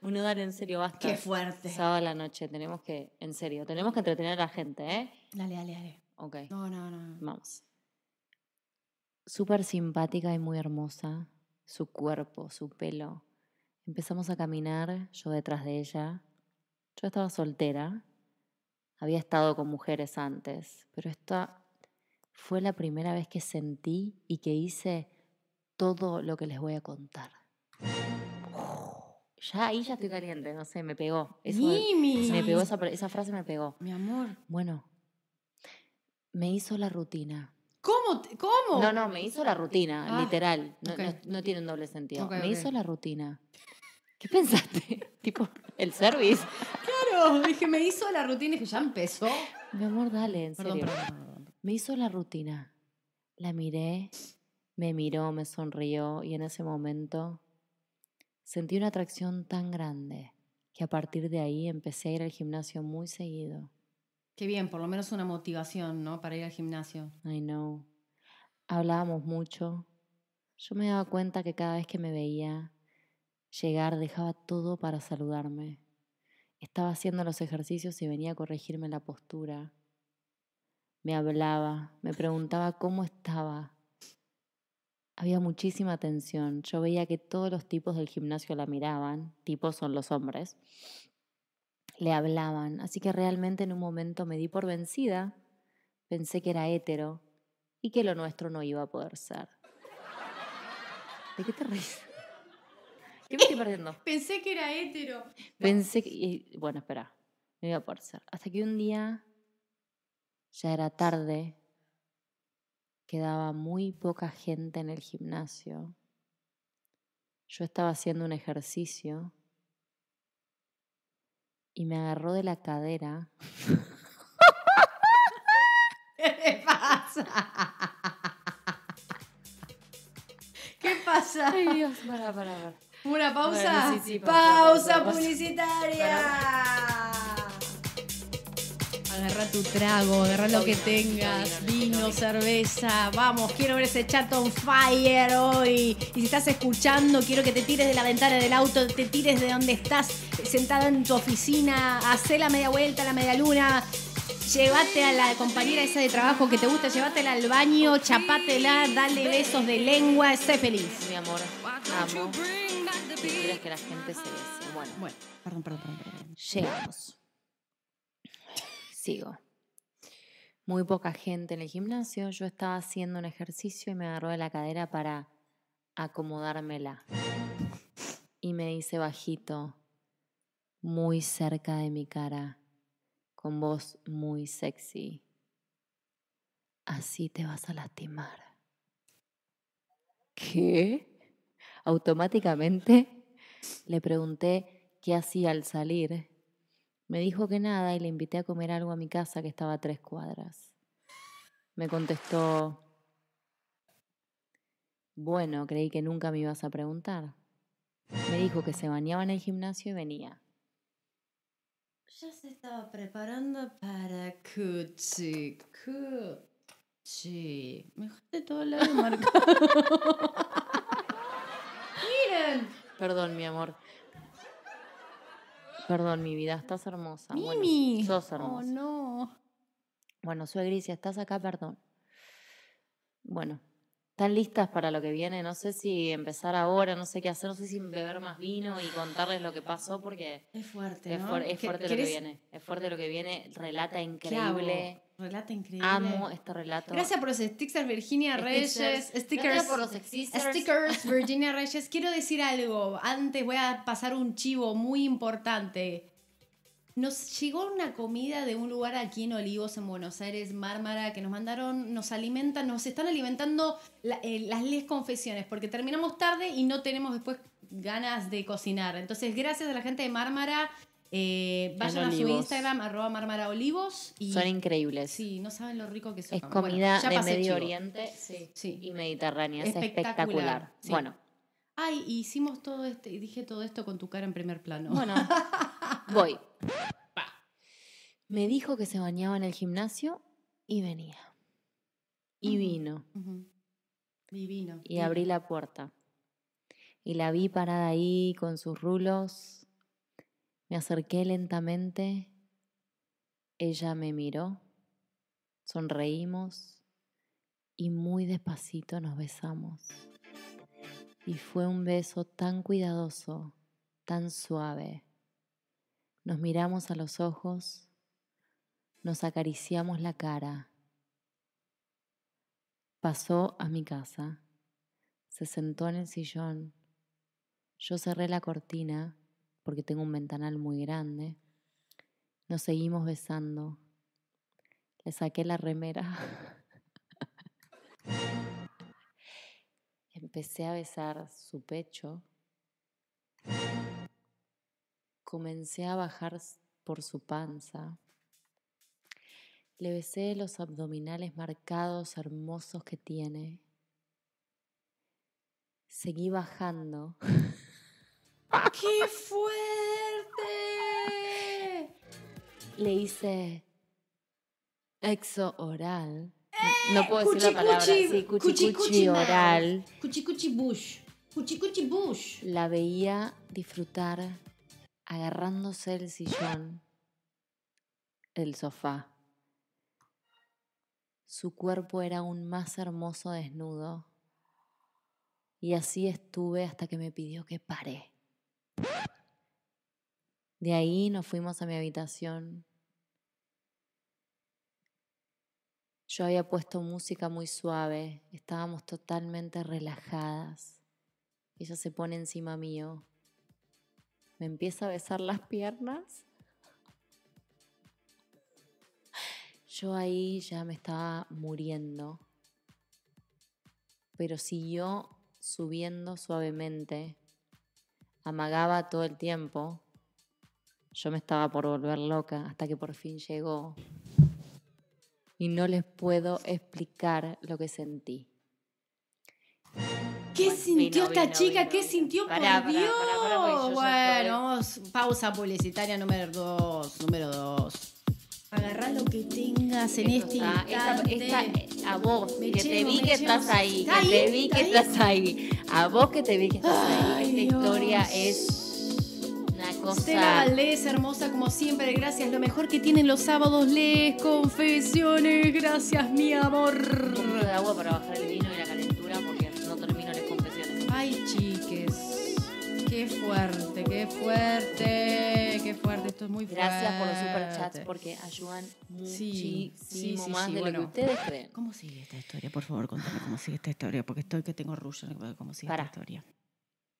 Bueno, dale, en serio, basta. Qué fuerte. Sábado a la noche, tenemos que, en serio, tenemos que entretener a la gente, ¿eh? Dale, dale, dale. Ok, No, no, no. vamos. Súper simpática y muy hermosa, su cuerpo, su pelo. Empezamos a caminar, yo detrás de ella. Yo estaba soltera, había estado con mujeres antes, pero esta fue la primera vez que sentí y que hice todo lo que les voy a contar. Ya ahí ya estoy caliente, no sé, me pegó. Eso Mimi. me pegó esa, esa frase me pegó. Mi amor. Bueno, me hizo la rutina. ¿Cómo? te- ¿Cómo? No, no, me hizo la rutina, Ah, literal. No, ok. no, no tiene un doble sentido. Ok, me ok. hizo la rutina. ¿Qué pensaste? tipo, el service. Claro, dije, me hizo la rutina y que ya empezó. Mi amor, dale, en Perdón, serio. perdón, perdón, perdón. Me hizo la rutina. La miré, me miró, me sonrió y en ese momento sentí una atracción tan grande que a partir de ahí empecé a ir al gimnasio muy seguido. Qué bien, por lo menos una motivación, ¿no? Para ir al gimnasio. I know. Hablábamos mucho. Yo me daba cuenta que cada vez que me veía llegar dejaba todo para saludarme. Estaba haciendo los ejercicios y venía a corregirme la postura. Me hablaba, me preguntaba cómo estaba. Había muchísima tensión. Yo veía que todos los tipos del gimnasio la miraban, tipos son los hombres, le hablaban. Así que realmente en un momento me di por vencida. Pensé que era hétero y que lo nuestro no iba a poder ser. ¿De qué te reís? ¿Qué me estoy perdiendo? Pensé que era hétero. Pensé que... y- bueno, espera. No iba a poder ser. Hasta que un día, ya era tarde, quedaba muy poca gente en el gimnasio. Yo estaba haciendo un ejercicio y me agarró de la cadera. ¿Qué le pasa? ¿Qué pasa? Ay, Dios, para, para, para. ¿Una pausa? Bueno, sí, sí, pausa, pausa, pausa, pausa. Agarra tu trago, agarra lo que tengas, vino, cerveza. Vamos, quiero ver ese chat on fire hoy. Y si estás escuchando, quiero que te tires de la ventana del auto, te tires de donde estás sentada en tu oficina, hacé la media vuelta, la media luna. Llévate a la compañera esa de trabajo que te gusta, llévatela al baño, chapátela, dale besos de lengua, sé feliz. Mi amor, amo. Si quieres que la gente se bese. Bueno, Bueno, perdón, perdón, perdón. perdón. llegamos. Sigo. Muy poca gente en el gimnasio. Yo estaba haciendo un ejercicio y me agarró de la cadera para acomodármela. Y me dice bajito, muy cerca de mi cara, con voz muy sexy. Así te vas a lastimar. ¿Qué? Automáticamente le pregunté qué hacía al salir. Me dijo que nada y le invité a comer algo a mi casa que estaba a tres cuadras. Me contestó, bueno, creí que nunca me ibas a preguntar. Me dijo que se bañaba en el gimnasio y venía. Ya se estaba preparando para Cuchi. Cuchi. Me dejaste todo el lado marcado. Miren. Perdón, mi amor. Perdón, mi vida, estás hermosa. Bueno, Mimi. sos Oh, hermosa. no. Bueno, suegri, si estás acá, perdón. Bueno, ¿Están listas para lo que viene? No sé si empezar ahora, no sé qué hacer, no sé si beber más vino y contarles lo que pasó porque Es fuerte, es, ¿no? es ¿Qué- fuerte lo que viene. Es fuerte lo que viene, relata increíble. Relata increíble. Amo este relato. Gracias por los stickers, Virginia Reyes. Stickers. Por los. Stickers, Virginia Reyes. Quiero decir algo. Antes voy a pasar un chivo muy importante. Nos llegó una comida de un lugar aquí en Olivos, en Buenos Aires, Mármara, que nos mandaron, nos alimentan, nos están alimentando la- eh, las Les Confesiones, porque terminamos tarde y no tenemos después ganas de cocinar. Entonces, gracias a la gente de Mármara. eh, vayan a su. Instagram, arroba Mármara Olivos. Y Son increíbles. Sí, no saben lo rico que son. Es Bueno, comida ya de Medio chivo. Oriente sí, Sí. y mediterránea. Es Espectacular, espectacular. sí. Bueno, Ay, hicimos todo esto, y dije todo esto con tu cara en primer plano. bueno, voy. Me dijo que se bañaba en el gimnasio y venía. Y vino. Ujú. Divino. Y abrí la puerta. Y la vi parada ahí con sus rulos. Me acerqué lentamente. Ella me miró. Sonreímos. Y muy despacito nos besamos. Y fue un beso tan cuidadoso, tan suave. Nos miramos a los ojos. Nos acariciamos la cara. Pasó a mi casa. Se sentó en el sillón. Yo cerré la cortina porque tengo un ventanal muy grande. Nos seguimos besando. Le saqué la remera. Empecé a besar su pecho. Comencé a bajar por su panza. Le besé los abdominales marcados, hermosos que tiene. Seguí bajando. ¡Qué fuerte! Le hice exo oral. No puedo decir la palabra. Sí, cuchi cuchi oral. Cuchi cuchi bush. Cuchi cuchi bush. La veía disfrutar agarrándose el sillón, el sofá. Su cuerpo era aún más hermoso desnudo. Y así estuve hasta que me pidió que pare. De ahí nos fuimos a mi habitación. Yo había puesto música muy suave, estábamos totalmente relajadas. Ella se pone encima mío, me empieza a besar las piernas. Yo ahí ya me estaba muriendo, pero siguió subiendo suavemente, amagaba todo el tiempo. Yo me estaba por volver loca hasta que por fin llegó. Y no les puedo explicar lo que sentí. ¿Qué Bueno, sintió vino, esta vino, chica? vino, ¿Qué vino. sintió? Pará, por pará, pará, Dios. pará, yo ya bueno, vamos. Pausa publicitaria número dos. Número dos. Agarrá lo que tengas en Esto este esta- esta- a vos, que te vi que estás ahí, Está que te vi está que ahí. estás ahí. A vos que te vi que estás ahí. Esta historia es una Estela cosa. Valdés, hermosa como siempre, gracias. Lo mejor que tienen los sábados, les confesiones. Gracias, mi amor. Un poquito de agua para bajar el vino Ay, chiques. Qué fuerte, qué fuerte, qué fuerte. Esto es muy fuerte. Gracias por los superchats porque ayudan Sí, muchísimo sí, sí, más sí, de lo bueno. que ustedes creen. ¿Cómo sigue esta historia? Por favor, contame cómo sigue esta historia, porque estoy que tengo rush. ¿Cómo sigue Pará. esta historia?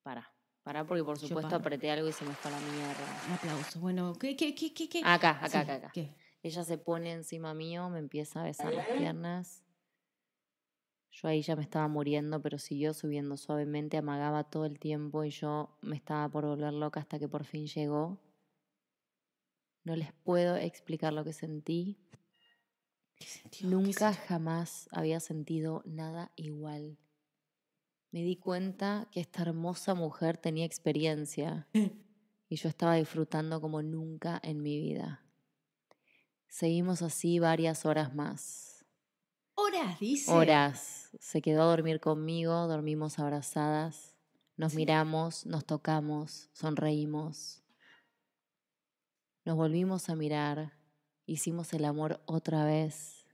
Pará, pará porque por supuesto apreté algo y se me fue la mierda. Un aplauso. Bueno, ¿qué, qué, qué, qué? qué? Acá, acá, Sí, acá, acá. ¿Qué? Ella se pone encima mío, me empieza a besar las piernas. Yo ahí ya me estaba muriendo, pero siguió subiendo suavemente, amagaba todo el tiempo y yo me estaba por volver loca hasta que por fin llegó. No les puedo explicar lo que sentí. ¿Qué sintió? ¿Qué Nunca jamás había sentido nada igual. Me di cuenta que esta hermosa mujer tenía experiencia y yo estaba disfrutando como nunca en mi vida. Seguimos así varias horas más. Horas, dice. Horas. Se quedó a dormir conmigo, dormimos abrazadas, nos Sí. miramos, nos tocamos, sonreímos. Nos volvimos a mirar, hicimos el amor otra vez,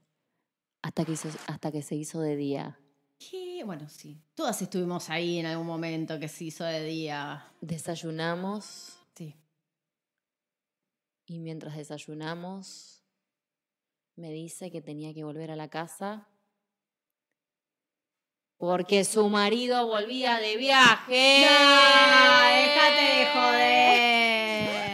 hasta que, hizo- hasta que se hizo de día. ¿Qué? bueno, sí. Todas estuvimos ahí en algún momento que se hizo de día. Desayunamos Sí. y mientras desayunamos me dice que tenía que volver a la casa porque su marido volvía de viaje. ¡No! ¡Déjate de joder!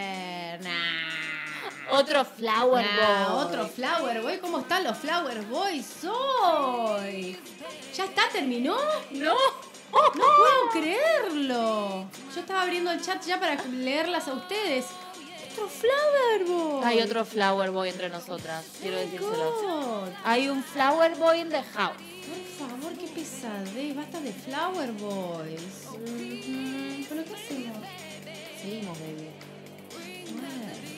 Nah. Otro flower Nah, boy. otro Flower Boy. ¿Cómo están los Flower Boys hoy? ¿Ya está? ¿Terminó? No. No puedo creerlo. Yo estaba abriendo el chat ya para leerlas a ustedes. Otro Flower Boy. Hay otro flower boy entre nosotras, quiero decírselo. Hay un flower boy in the house. Por favor, qué pesadez. Basta de Flower Boys. ¿Pero qué hacemos? Seguimos, baby.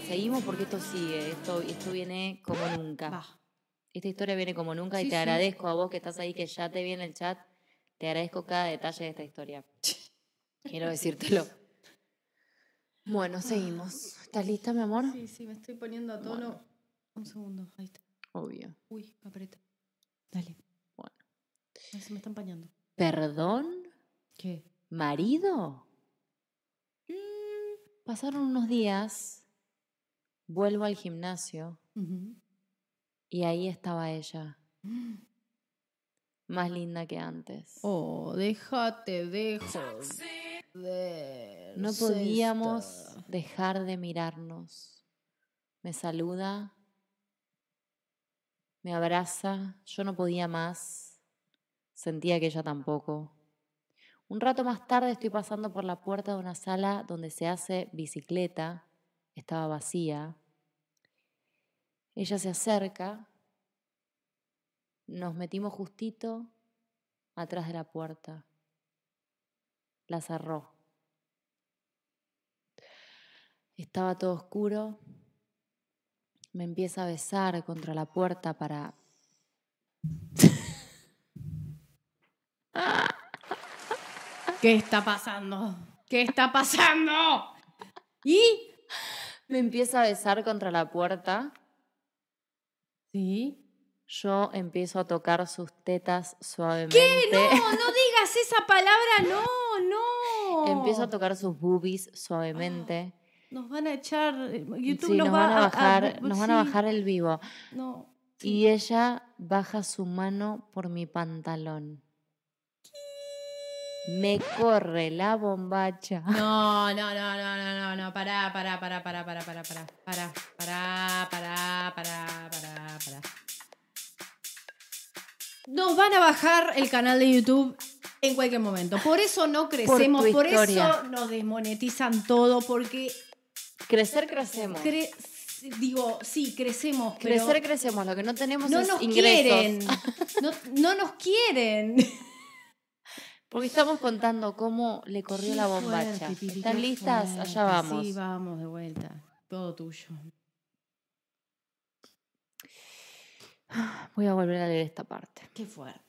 Seguimos porque esto sigue. Esto, esto viene como nunca. Va. Esta historia viene como nunca y te sí. agradezco a vos que estás ahí, que ya te vi en el chat. Te agradezco cada detalle de esta historia. Quiero decírtelo. Bueno, seguimos. ¿Estás lista, mi amor? Sí, sí, me estoy poniendo a tono. Un segundo, ahí está. Obvio. Uy, aprieta. Dale. Ay, se me está empañando. ¿Perdón? ¿Qué? ¿Marido? Mm, Pasaron unos días, vuelvo al gimnasio y ahí estaba ella, más linda que antes. Oh, déjate de joder. No podíamos dejar de mirarnos. Me saluda, me abraza, yo no podía más, sentía que ella tampoco. Un rato más tarde estoy pasando por la puerta de una sala donde se hace bicicleta, estaba vacía. Ella se acerca, nos metimos justito atrás de la puerta, la cerró. Estaba todo oscuro. Me empieza a besar contra la puerta para... ¿Qué está pasando? ¿Qué está pasando? ¿Y? Me empieza a besar contra la puerta. Sí. Yo empiezo a tocar sus tetas suavemente. No, no digas esa palabra, no, no. Empiezo a tocar sus boobies suavemente. Nos van a echar. eh, YouTube sí, nos, nos va van a bajar, nos van a bajar el vivo. No. Y ella baja su mano por mi pantalón. Me corre la bombacha. No, no, no, no, no, no, no, pará, pará, pará, pará, pará, pará, pará, pará, pará, pará, pará, pará, pará. Nos van a bajar el canal de YouTube en cualquier momento. Por eso no crecemos, por, historia. eso nos desmonetizan todo, porque Crecer, crecemos. cre- digo, sí, crecemos, pero Crecer, crecemos. Lo que no tenemos no es nos ingresos. quieren. No, no nos quieren. Porque estamos contando cómo le corrió la bombacha. Fuerte, ¿Están listas? fuerte. Allá vamos. Sí, vamos de vuelta. Todo tuyo. Voy a volver a leer esta parte. Qué fuerte.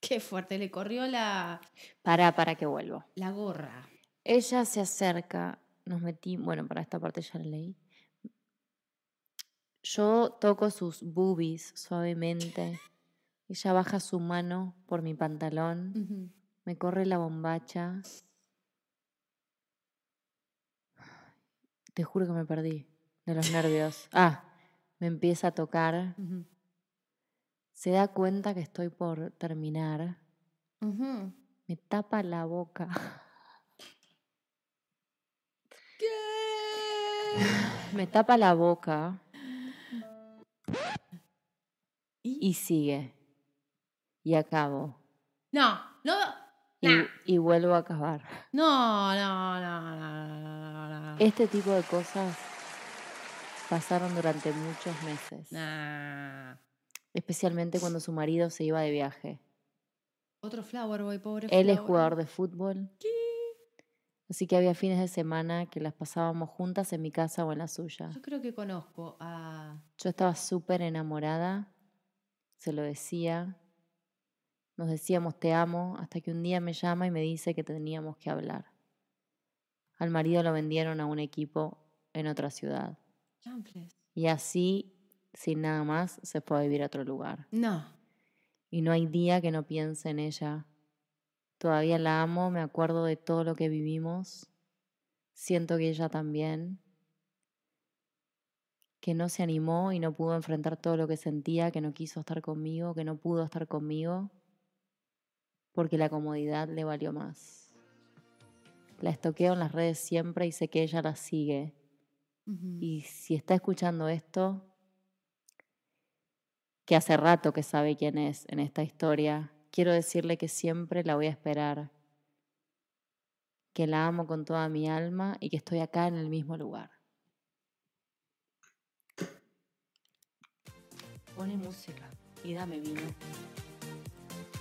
Qué fuerte. Le corrió la, Para, para que vuelvo. la gorra. Ella se acerca, nos metí, bueno, para esta parte ya la leí. Yo toco sus boobies suavemente. Ella baja su mano por mi pantalón, Ujú. Me corre la bombacha. Te juro que me perdí de los nervios. Ah, me empieza a tocar. Se da cuenta que estoy por terminar. Me tapa la boca. Me tapa la boca ¿Y? y sigue. Y acabo. No, no, Y, Nah. y vuelvo a acabar. no, no, no, no, no, no, no. Este tipo de cosas pasaron durante muchos meses. Nah. Especialmente cuando su marido se iba de viaje. Otro Flower Boy, pobre Él es jugador de fútbol. Así que había fines de semana que las pasábamos juntas en mi casa o en la suya. Yo creo que conozco a. Yo estaba súper enamorada, se lo decía, nos decíamos te amo, hasta que un día me llama y me dice que teníamos que hablar. Al marido lo vendieron a un equipo en otra ciudad. Y así, sin nada más, se fue a vivir a otro lugar. No. Y no hay día que no piense en ella Todavía la amo, me acuerdo de todo lo que vivimos. Siento que ella también. Que no se animó y no pudo enfrentar todo lo que sentía, que no quiso estar conmigo, que no pudo estar conmigo, porque la comodidad le valió más. La estoqueo en las redes siempre y sé que ella la sigue. Y si está escuchando esto, que hace rato que sabe quién es en esta historia, quiero decirle que siempre la voy a esperar, que la amo con toda mi alma y que estoy acá en el mismo lugar. Pone música y dame vino.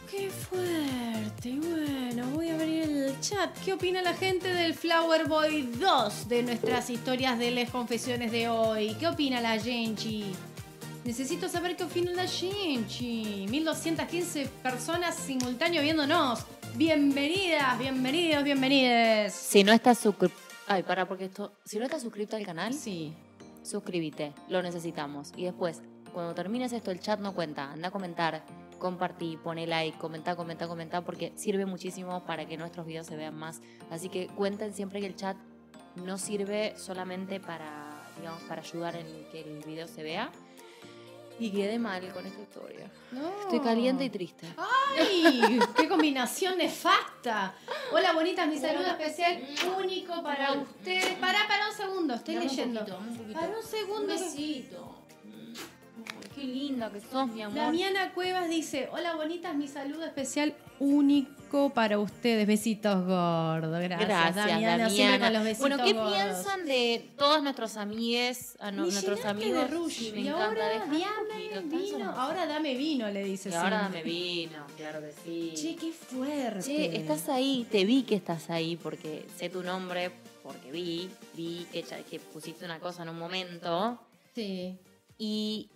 Qué fuerte. Bueno, voy a abrir el chat. ¿Qué opina la gente del Flower Boy 2 de nuestras historias de las confesiones de hoy? ¿Qué opina la Genchi? Necesito saber qué opina la Genchi. 1215 personas simultáneo viéndonos. Bienvenidas, bienvenidos, bienvenides. Si no estás suscrito... Ay, para, porque esto... Si no estás suscrito al canal, Sí. suscríbete, lo necesitamos. Y después, cuando termines esto, el chat no cuenta. Anda a comentar, compartí, pone like, comenta, comenta, comenta, porque sirve muchísimo para que nuestros videos se vean más. Así que cuenten siempre que el chat no sirve solamente para, digamos, para ayudar en que el video se vea. Y quedé mal con esta historia. No. Estoy caliente y triste. ¡Ay! ¡Qué combinación nefasta! Hola, bonitas, mi saludo especial único para ustedes. Pará, pará un segundo, estoy leyendo. Para un segundo. besito. Qué linda que sos, mi amor. Damiana Cuevas dice, hola bonitas, mi saludo especial único para ustedes. Besitos gordos. Gracias, Gracias, Damiana. Siempre con los besitos Bueno, ¿qué gordos. piensan de todos nuestros amigues, a no- Me nuestros amigos? de rush. Sí, me y encanta. ahora dame vino. Ahora dame vino, le dice Y ahora dame vino, claro que sí. Che, qué fuerte. Che, estás ahí, te vi que estás ahí porque sé tu nombre, porque vi, vi que pusiste una cosa en un momento Sí, y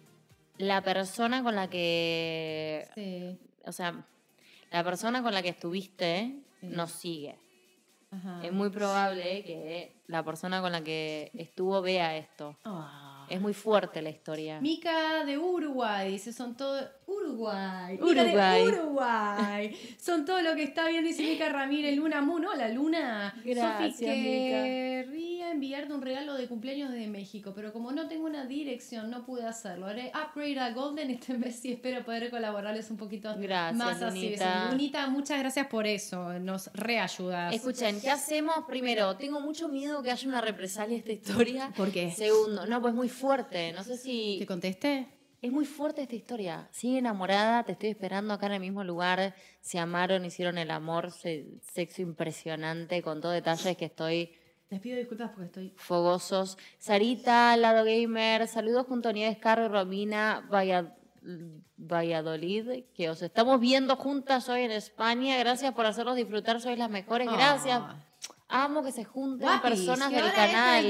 la persona con la que, sí. o sea, la persona con la que estuviste Sí. nos sigue. Ajá. Es muy probable que la persona con la que estuvo vea esto. Ah. Es muy fuerte la historia. Mica de Uruguay, dice, son todo... Uruguay. Uruguay. de Uruguay. son todo lo que está bien, dice Mica Ramírez, Luna Moon. Hola, Luna. Gracias, Sofi, querría enviarte un regalo de cumpleaños de México, pero como no tengo una dirección, no pude hacerlo. Haré upgrade a Golden este mes y espero poder colaborarles un poquito Gracias, más así. Lunita. Muchas gracias por eso. Nos reayudas. Escuchen, ¿qué hacemos? Primero, tengo mucho miedo que haya una represalia a esta historia. ¿Por qué? Segundo, no, pues muy fuerte. No sé ¿Te si. contesté? Es muy fuerte esta historia. Sigue enamorada, te estoy esperando acá en el mismo lugar. Se amaron, hicieron el amor, se- sexo impresionante, con todo detalles que estoy Les pido disculpas porque estoy fogosos. Sarita, Lado Gamer, saludos junto a Nieves Carro y Romina Valla- Valladolid, que os estamos viendo juntas hoy en España. Gracias por hacernos disfrutar, sois las mejores. Gracias. Ah. Amo que se junten Guapis, personas del canal.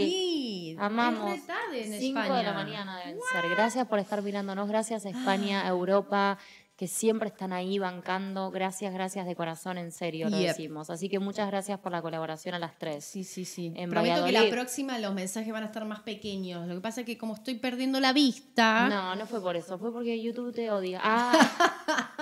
Amamos. Es tarde en 5 España. de la mañana deben ser. Gracias por estar mirándonos. Gracias a España, a Europa, que siempre están ahí bancando. Gracias, gracias de corazón, en serio, lo Yep. decimos. Así que muchas gracias por la colaboración a las tres. Sí, sí, sí. En Prometo que la Valladolid. próxima los mensajes van a estar más pequeños. Lo que pasa es que como estoy perdiendo la vista. No, no fue por eso, fue porque YouTube te odia. Ah,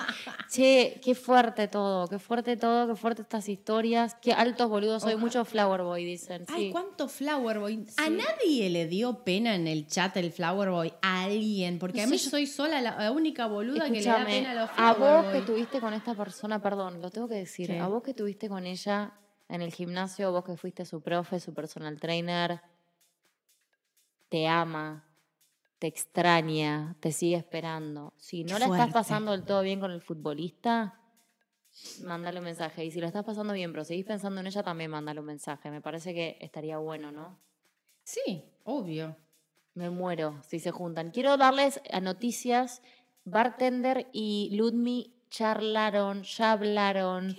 che, qué fuerte todo, qué fuerte todo, qué fuerte estas historias, qué altos boludos, soy mucho Flower Boy, dicen. Ay, Sí. cuánto Flower Boy. A nadie le dio pena en el chat el Flower Boy. A alguien. Porque a mí yo- soy sola la, única boluda que le da pena a los a Flower vos Boy. que tuviste con esta persona, perdón, lo tengo que decir, ¿Qué? a vos que tuviste con ella en el gimnasio, vos que fuiste su profe, su personal trainer, te ama, te extraña, te sigue esperando. Si no Qué la estás pasando del todo bien con el futbolista, mándale un mensaje. Y si lo estás pasando bien, pero seguís pensando en ella, también mándale un mensaje. Me parece que estaría bueno, ¿no? Sí, obvio. Me muero si se juntan. Quiero darles a noticias. Bartender y Ludmi charlaron, ya hablaron,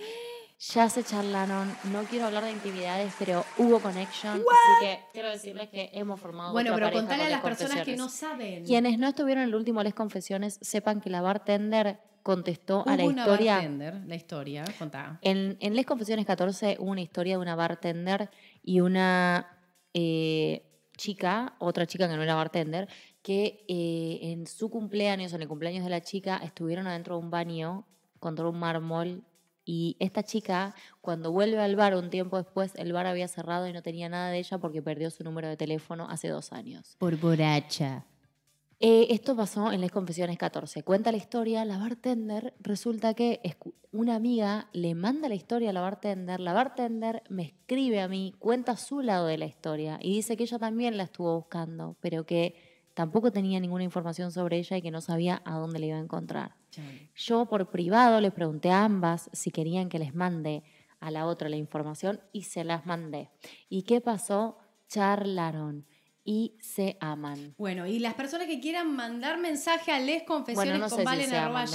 ya se charlaron. No quiero hablar de intimidades, pero hubo connection. Así que quiero decirles que hemos formado Bueno, otra pero contale a las personas que no saben. Quienes no estuvieron en el último Les Confesiones, sepan que la bartender contestó a la una historia. bartender, la historia, contá. En, en Les Confesiones 14 hubo una historia de una bartender y una eh, chica, otra chica que no era bartender, que eh, en su cumpleaños, en el cumpleaños de la chica, estuvieron adentro de un baño contra un mármol Y esta chica, cuando vuelve al bar un tiempo después, el bar había cerrado y no tenía nada de ella porque perdió su número de teléfono hace dos años. Por borracha. Eh, esto pasó en Les Confesiones 14. Cuenta la historia, la bartender, resulta que una amiga le manda la historia a la bartender, la bartender me escribe a mí, cuenta su lado de la historia y dice que ella también la estuvo buscando, pero que tampoco tenía ninguna información sobre ella y que no sabía a dónde le iba a encontrar. Yo por privado les pregunté a ambas si querían que les mande a la otra la información y se las mandé. ¿Y qué pasó? Charlaron y se aman. Bueno, y las personas que quieran mandar mensaje a les confesiones Bueno, no sé con valen arroba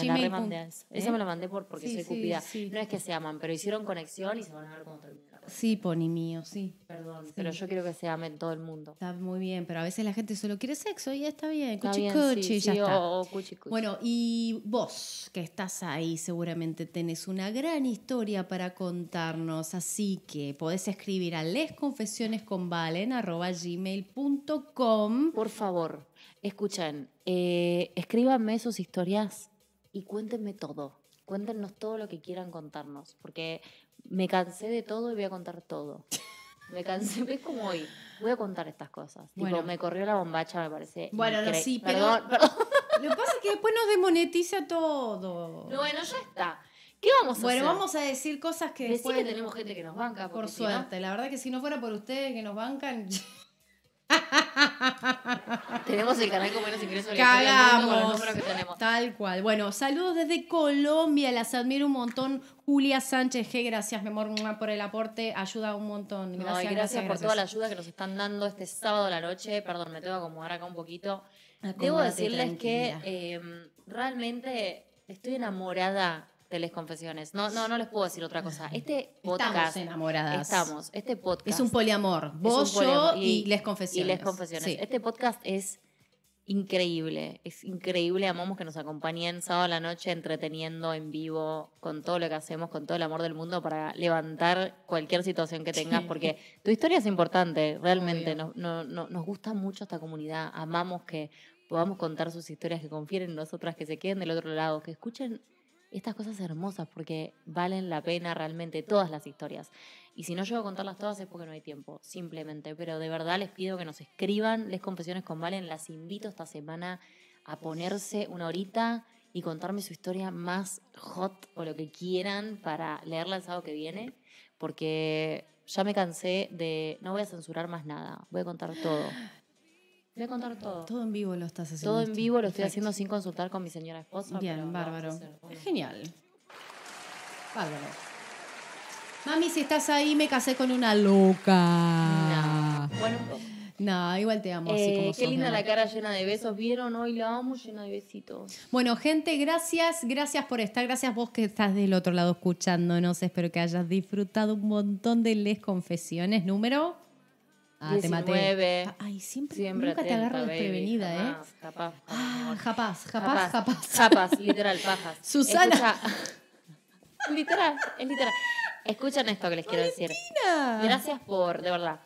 me la mandé por, porque Sí, soy sí, cupida. sí. No es que se aman, pero hicieron conexión y se van a ver cómo termina. Sí, poni mío, sí. Perdón, pero yo quiero que se amen todo el mundo. Está muy bien, pero a veces la gente solo quiere sexo y está bien. Está Cuchi bien, cuchi, sí, ya sí, está. o- o cuchi, cuchi. Bueno, y vos que estás ahí seguramente tenés una gran historia para contarnos, así que podés escribir a lesconfesionesconvalen.gmail.com Por favor, escuchen, eh, escríbanme sus historias y cuéntenme todo. Cuéntenos todo lo que quieran contarnos, porque me cansé de todo y voy a contar todo. Me cansé, es como hoy. Voy a contar estas cosas. Bueno. Tipo, me corrió la bombacha, me parece. Bueno, no, sí, pero- Perdón. Lo que pasa es que después nos demonetiza todo. No, bueno, ya está. ¿Qué vamos a bueno, hacer? vamos a decir cosas que después... que tenemos gente que nos banca. Por porque si no- suerte, la verdad que si no fuera por ustedes que nos bancan, tenemos el canal con menos ingresos cagamos. que tenemos. Tal cual. Bueno, saludos desde Colombia, las admiro un montón. Julia Sánchez G, gracias, mi amor, por el aporte, ayuda un montón. Gracias, por gracias. toda la ayuda que nos están dando este sábado a la noche. Perdón, me tengo que acomodar acá un poquito. Debo decirles que eh, realmente estoy enamorada de Les Confesiones. No, no, no les puedo decir otra cosa. Este podcast. Estamos enamoradas. Estamos. Este podcast. Es un poliamor. Vos, Es un poliamor. yo y, les confesiones. Y les confesiones. Sí. Este podcast es increíble, es increíble. Amamos que nos acompañen sábado a la noche entreteniendo en vivo con todo lo que hacemos, con todo el amor del mundo para levantar cualquier situación que tengas, Sí. porque tu historia es importante, realmente. Nos, no- no- nos gusta mucho esta comunidad. Amamos que podamos contar sus historias, que confíen en nosotras, que se queden del otro lado, que escuchen estas cosas hermosas, porque valen la pena realmente todas las historias. Y si no llego a contarlas todas es porque no hay tiempo, simplemente. Pero de verdad les pido que nos escriban Les Confesiones con Valen. Las invito esta semana a ponerse una horita y contarme su historia más hot o lo que quieran para leerla el sábado que viene. Porque ya me cansé de. No voy a censurar más nada. Voy a contar todo. Voy a contar todo. Todo en vivo lo estás haciendo. Todo en vivo lo estoy Perfecto. haciendo sin consultar con mi señora esposa. Bien, bárbaro. hacer. Bueno. Genial. Bárbaro. Mami, si estás ahí, me casé con una loca. No. Bueno. No, igual te amo así Eh, como qué sos, linda la cara llena de besos. ¿Vieron? Hoy la amo llena de besitos. Bueno, gente, gracias, gracias por estar. Gracias vos que estás del otro lado escuchándonos. Espero que hayas disfrutado un montón de Les Confesiones. Número. Ah, te maté. 19. Ay, siempre, Siempre nunca te atenta, agarro baby. desprevenida, ¿eh? Jamás, Capaz, Ah, japaz, Capaz, japaz. Capaz, literal, pajas. Susana. Escucha- literal, es literal. Escuchen esto que les quiero decir. Gracias por, de verdad.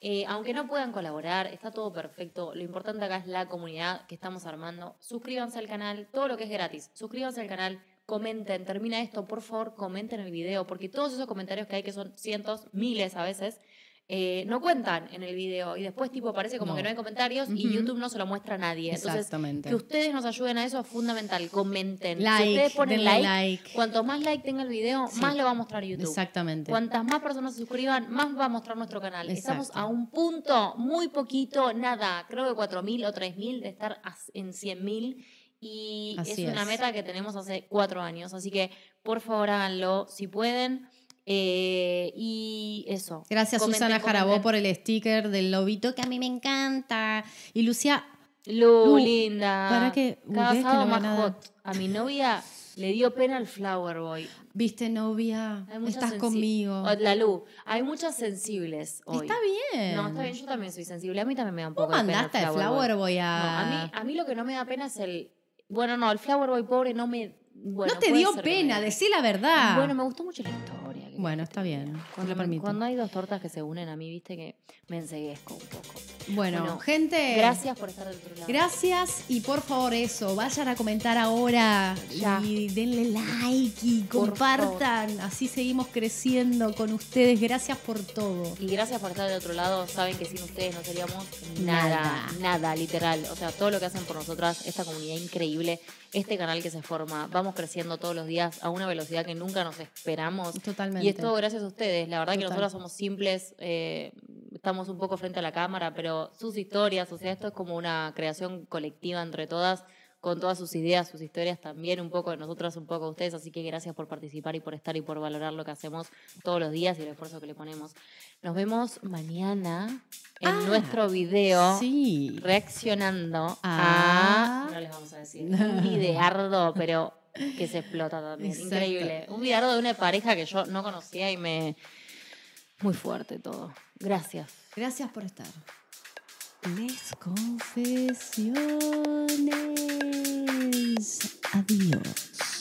Eh, aunque no puedan colaborar, está todo perfecto. Lo importante acá es la comunidad que estamos armando. Suscríbanse al canal, todo lo que es gratis. Suscríbanse al canal, comenten, termina esto, por favor, comenten el video, porque todos esos comentarios que hay, que son cientos, miles a veces, eh, no cuentan en el video. Y después, tipo, parece como No. que no hay comentarios y. YouTube no se lo muestra a nadie. Entonces, Exactamente. que ustedes nos ayuden a eso es fundamental. Comenten. Like, si ustedes ponen like, like. cuanto más like tenga el video, Sí. más lo va a mostrar YouTube. Exactamente. Cuantas más personas se suscriban, más va a mostrar nuestro canal. Exacto. Estamos a un punto, muy poquito, nada, creo que 4.000 o 3.000 de estar en 100.000. Y Así es una es. meta que tenemos hace cuatro años. Así que, por favor, háganlo si pueden. Eh, y eso. Gracias Comenten, Susana Jarabó por el sticker del lobito que a mí me encanta. Y Lucía, Lu, Lu, linda. para que- Cada que no más nada. hot. A mi novia le dio pena el Flower Boy. viste novia, estás conmigo. O La Lu. Hay muchas sensibles hoy. Está bien. No, está bien, yo también soy sensible. A mí también me da un ¿Vos poco de pena mandaste el el Flower Boy. Boy a...? No, a mí, a mí lo que no me da pena es el... Bueno, no, el Flower Boy pobre no me... Bueno, no te dio pena, decí la verdad. Bueno, me gustó mucho la historia. Que Bueno, está bien, Cuando, lo permito. cuando hay dos tortas que se unen a mí, viste que me enseguezco un poco. Bueno, gente. Gracias por estar del otro lado. Gracias y por favor eso, vayan a comentar ahora Ya. y denle like y Por compartan, así seguimos creciendo con ustedes. Gracias por todo. Y gracias por estar del otro lado. Saben que sin ustedes no seríamos Nada. nada, nada, literal. O sea, todo lo que hacen por nosotras, esta comunidad increíble, este canal que se forma, vamos creciendo todos los días a una velocidad que nunca nos esperamos. Totalmente. Y es todo gracias a ustedes. La verdad que nosotros somos simples, eh, estamos un poco frente a la cámara, pero sus historias, o sea, esto es como una creación colectiva entre todas, con todas sus ideas, sus historias también, un poco de nosotras, un poco de ustedes. Así que gracias por participar y por estar y por valorar lo que hacemos todos los días y el esfuerzo que le ponemos. Nos vemos mañana en Ah, nuestro video. Sí. Reaccionando Ah. a. No les vamos a decir. Un videardo, pero que se explota también. Exacto. Increíble. Un videardo de una pareja que yo no conocía y me. Muy fuerte todo. Gracias. Gracias por estar. Les confesiones. Adiós.